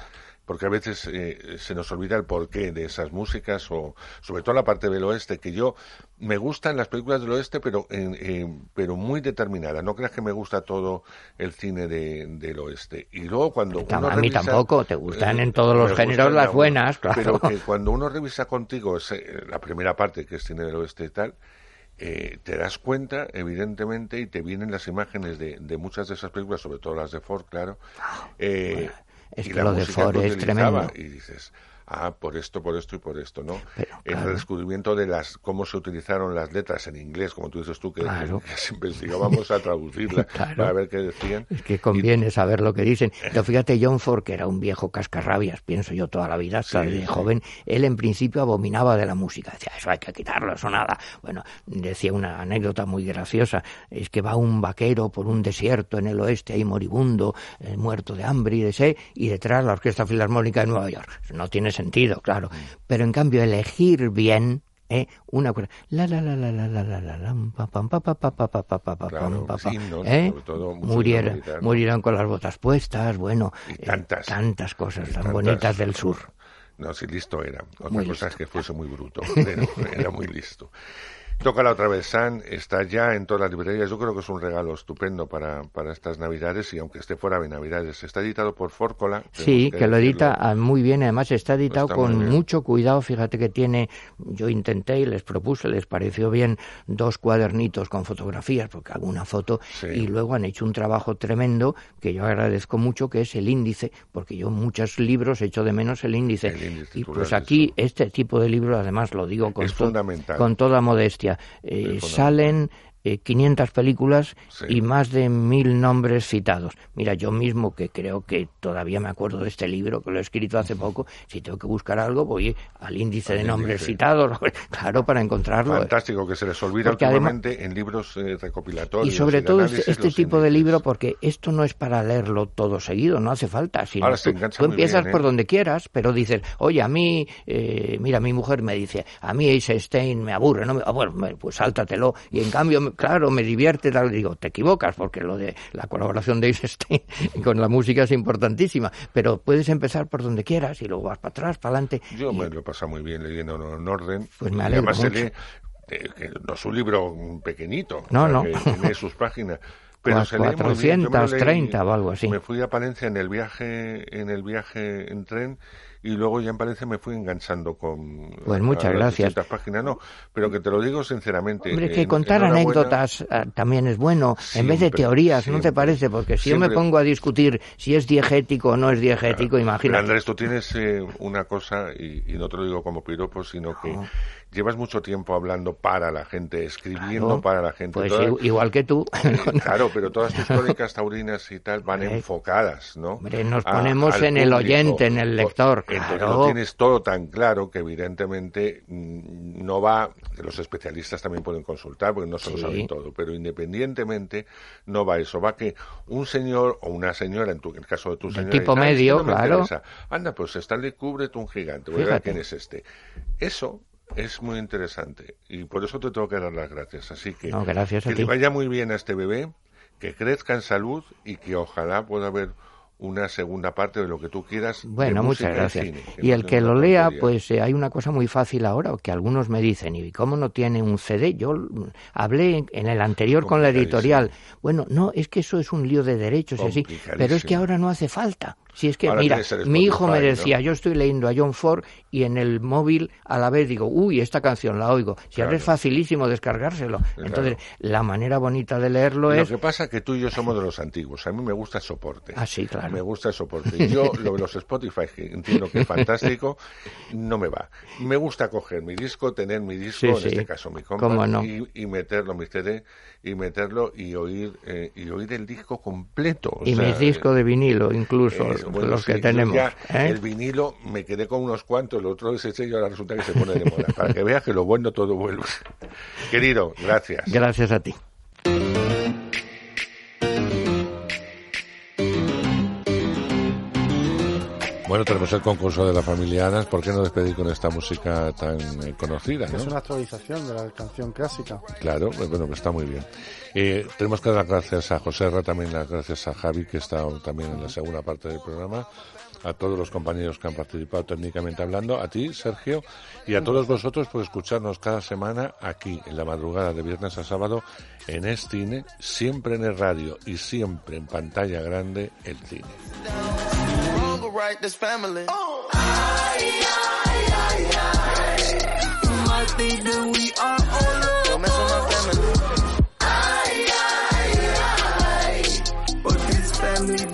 A: Porque a veces eh, se nos olvida el porqué de esas músicas, o sobre todo la parte del oeste, que yo me gustan las películas del oeste, pero eh, pero muy determinada. No creas que me gusta todo el cine de, del oeste. Y luego cuando uno
V: a mí
A: revisa-
V: tampoco, te gustan
A: eh,
V: en todos los géneros las
A: la-
V: buenas, claro.
A: Pero que cuando uno revisa contigo ese- la primera parte, que es cine del oeste y tal, eh, te das cuenta, evidentemente, y te vienen las imágenes de, de muchas de esas películas, sobre todo las de Ford, claro. eh,
V: es
A: y
V: que
A: la
V: lo de Ford es tremendo.
A: Y dices, ah, por esto, por esto y por esto, ¿no? el
V: claro.
A: descubrimiento de las cómo se utilizaron las letras en inglés, como tú dices tú, que,
V: Claro.
A: que investigábamos a traducirla
V: Claro.
A: para ver qué decían.
V: Es que conviene saber lo que dicen. Pero fíjate, John Ford, que era un viejo cascarrabias, pienso yo toda la vida, hasta
A: Sí,
V: de
A: sí.
V: joven, él en principio abominaba de la música. Decía, eso hay que quitarlo, eso nada. Bueno, decía una anécdota muy graciosa, es que va un vaquero por un desierto en el oeste, ahí moribundo, eh, muerto de hambre y de sed, y detrás la Orquesta Filarmónica de Nueva York. No tiene sentido, claro. Pero en cambio, elegir bien ¿eh? Una cosa. La la la la la la la la la pa pam pa pa pa pa pa pa pa
A: Claro,
V: ¿eh? Murieron,
A: militar.
V: murieron con las botas puestas, bueno,
A: Y
V: eh,
A: tantas.
V: tantas cosas tan
A: tantas.
V: bonitas del sur.
A: No, sí, listo era. Otra
V: Muy
A: cosa es que fuese muy bruto, pero era muy listo. Toca la otra vez San, está ya en todas las librerías. Yo creo que es un regalo estupendo para, para estas Navidades y aunque esté fuera de Navidades. Está editado por Fórcola.
V: Sí, que lo edita ah, muy bien, además está editado
A: Está
V: con mucho cuidado, fíjate que tiene, yo intenté y les propuse, les pareció bien dos cuadernitos con fotografías, porque alguna foto,
A: Sí.
V: y luego han hecho un trabajo tremendo que yo agradezco mucho, que es el índice, porque yo muchos libros echo de menos el índice.
A: El índice,
V: y pues aquí este tipo de libros, además lo digo con, to- con toda modestia, eh, salen eh, 500 películas y más de mil nombres citados. Mira, yo mismo que creo que todavía me acuerdo de este libro, que lo he escrito hace poco, si tengo que buscar algo voy al índice de nombres
A: índice.
V: citados, claro, para encontrarlo.
A: Fantástico que se les olvida
V: además-
A: últimamente en libros eh, recopilatorios.
V: Y sobre todo
A: análisis,
V: este, tipo de libro, porque esto no es para leerlo todo seguido, no hace falta. Sino
A: Ahora se
V: tú, empiezas
A: bien, ¿eh?
V: por donde quieras, pero dices, oye, a mí, eh, mira, mi mujer me dice, a mí Eisenstein me aburre, ¿no? Me- ah, bueno, pues sáltatelo. Y en cambio, me- claro, me divierte, tal. Digo, te equivocas, porque lo de la colaboración de Eisenstein con la música es importantísima. Pero puedes empezar por donde quieras y luego vas para atrás, para adelante.
A: Yo me lo he pasado muy bien leyendo en orden.
V: Pues me alegro
A: además se
V: mucho.
A: lee, eh, que no es un libro pequeñito.
V: No, no.
A: que tiene sus páginas. Pero
V: Cua-
A: se lee muy bien. Yo me lo leí-
V: 430 o algo así.
A: Me fui a Palencia en el viaje, en el viaje en tren y luego ya en Palencia me fui enganchando con
V: Pues muchas gracias.
A: páginas. No, pero que te lo digo sinceramente.
V: Hombre, que
A: en-
V: contar anécdotas ah, también es bueno, en vez de
A: Siempre,
V: teorías, ¿no te parece? Porque si yo me pongo a discutir si es diegético o no es diegético,
A: Pero,
V: imagínate.
A: Andrés, tú tienes eh, una cosa, y, y no te lo digo como piropo, sino que llevas mucho tiempo hablando para la gente, escribiendo
V: Claro.
A: para la gente.
V: Pues
A: Todas-
V: igual que tú.
A: Claro, pero todas tus crónicas taurinas y tal van enfocadas, ¿no?
V: Hombre, nos
A: A-
V: ponemos en el oyente, en el lector,
A: Entonces
V: claro.
A: lo tienes todo tan claro que evidentemente mm, no va, los especialistas también pueden consultar porque no se lo saben todo, pero independientemente no va eso, va que un señor o una señora, en, tu, en el caso de tu señora,
V: tipo
A: dice, "Ay, es que
V: medio,
A: no me
V: claro.
A: interesa". Anda, pues Stanley Kubrick, un gigante, voy a ver quién es este. Eso es muy interesante y por eso te tengo que dar las gracias. Así que
V: No, gracias a
A: que le vaya muy bien a este bebé, que crezca en salud y que ojalá pueda haber una segunda parte de lo que tú quieras.
V: Bueno, muchas
A: y
V: gracias.
A: cine,
V: Y el que lo lea, pues eh, hay una cosa muy fácil ahora, que algunos me dicen, ¿y cómo no tiene un CD? Yo hablé en- el anterior con la editorial. Bueno, no, es que eso es un lío de derechos y así, pero es que ahora no hace falta. Si es que,
A: Ahora
V: mira, mi hijo me decía, yo estoy leyendo a John Ford y en el móvil a la vez digo, uy, esta canción la oigo. Si ahora
A: Claro.
V: es facilísimo descargárselo. Entonces, la manera bonita de leerlo
A: Lo
V: es...
A: que pasa es que tú y yo somos de los antiguos. A mí me gusta el soporte.
V: Ah, sí, claro.
A: Me gusta el soporte. Y yo, lo de los Spotify, que entiendo que es fantástico, no me va. Me gusta coger mi disco, tener mi disco,
V: Sí,
A: en
V: sí.
A: este caso mi compa,
V: no.
A: y, y meterlo, mi CD, y meterlo y oír, eh, y oír el disco completo. O
V: y
A: sea,
V: mis discos de vinilo, incluso,
A: bueno,
V: los
A: sí,
V: que tenemos.
A: ya
V: ¿eh?
A: El vinilo me quedé con unos cuantos, el otro ese sello ahora resulta que se pone de moda. Para que veas que lo bueno todo vuelve. Querido, gracias.
V: Gracias a ti.
A: Bueno, tenemos el concurso de la familia Anas. ¿Por qué no despedir con esta música tan eh, conocida?
B: Es una actualización de la canción clásica.
A: Claro, pues bueno, pues está muy bien. Eh, tenemos que dar las gracias a José Ra, también las gracias a Javi, que está también en la segunda parte del programa, a todos los compañeros que han participado técnicamente hablando, a ti, Sergio, y a todos vosotros por escucharnos cada semana aquí, en la madrugada de viernes a sábado, en Estine, siempre en el radio y siempre en pantalla grande, el cine.
W: right, this family. Oh. I I I. ay. You think that we are all alone. Don't mess with my family. But this family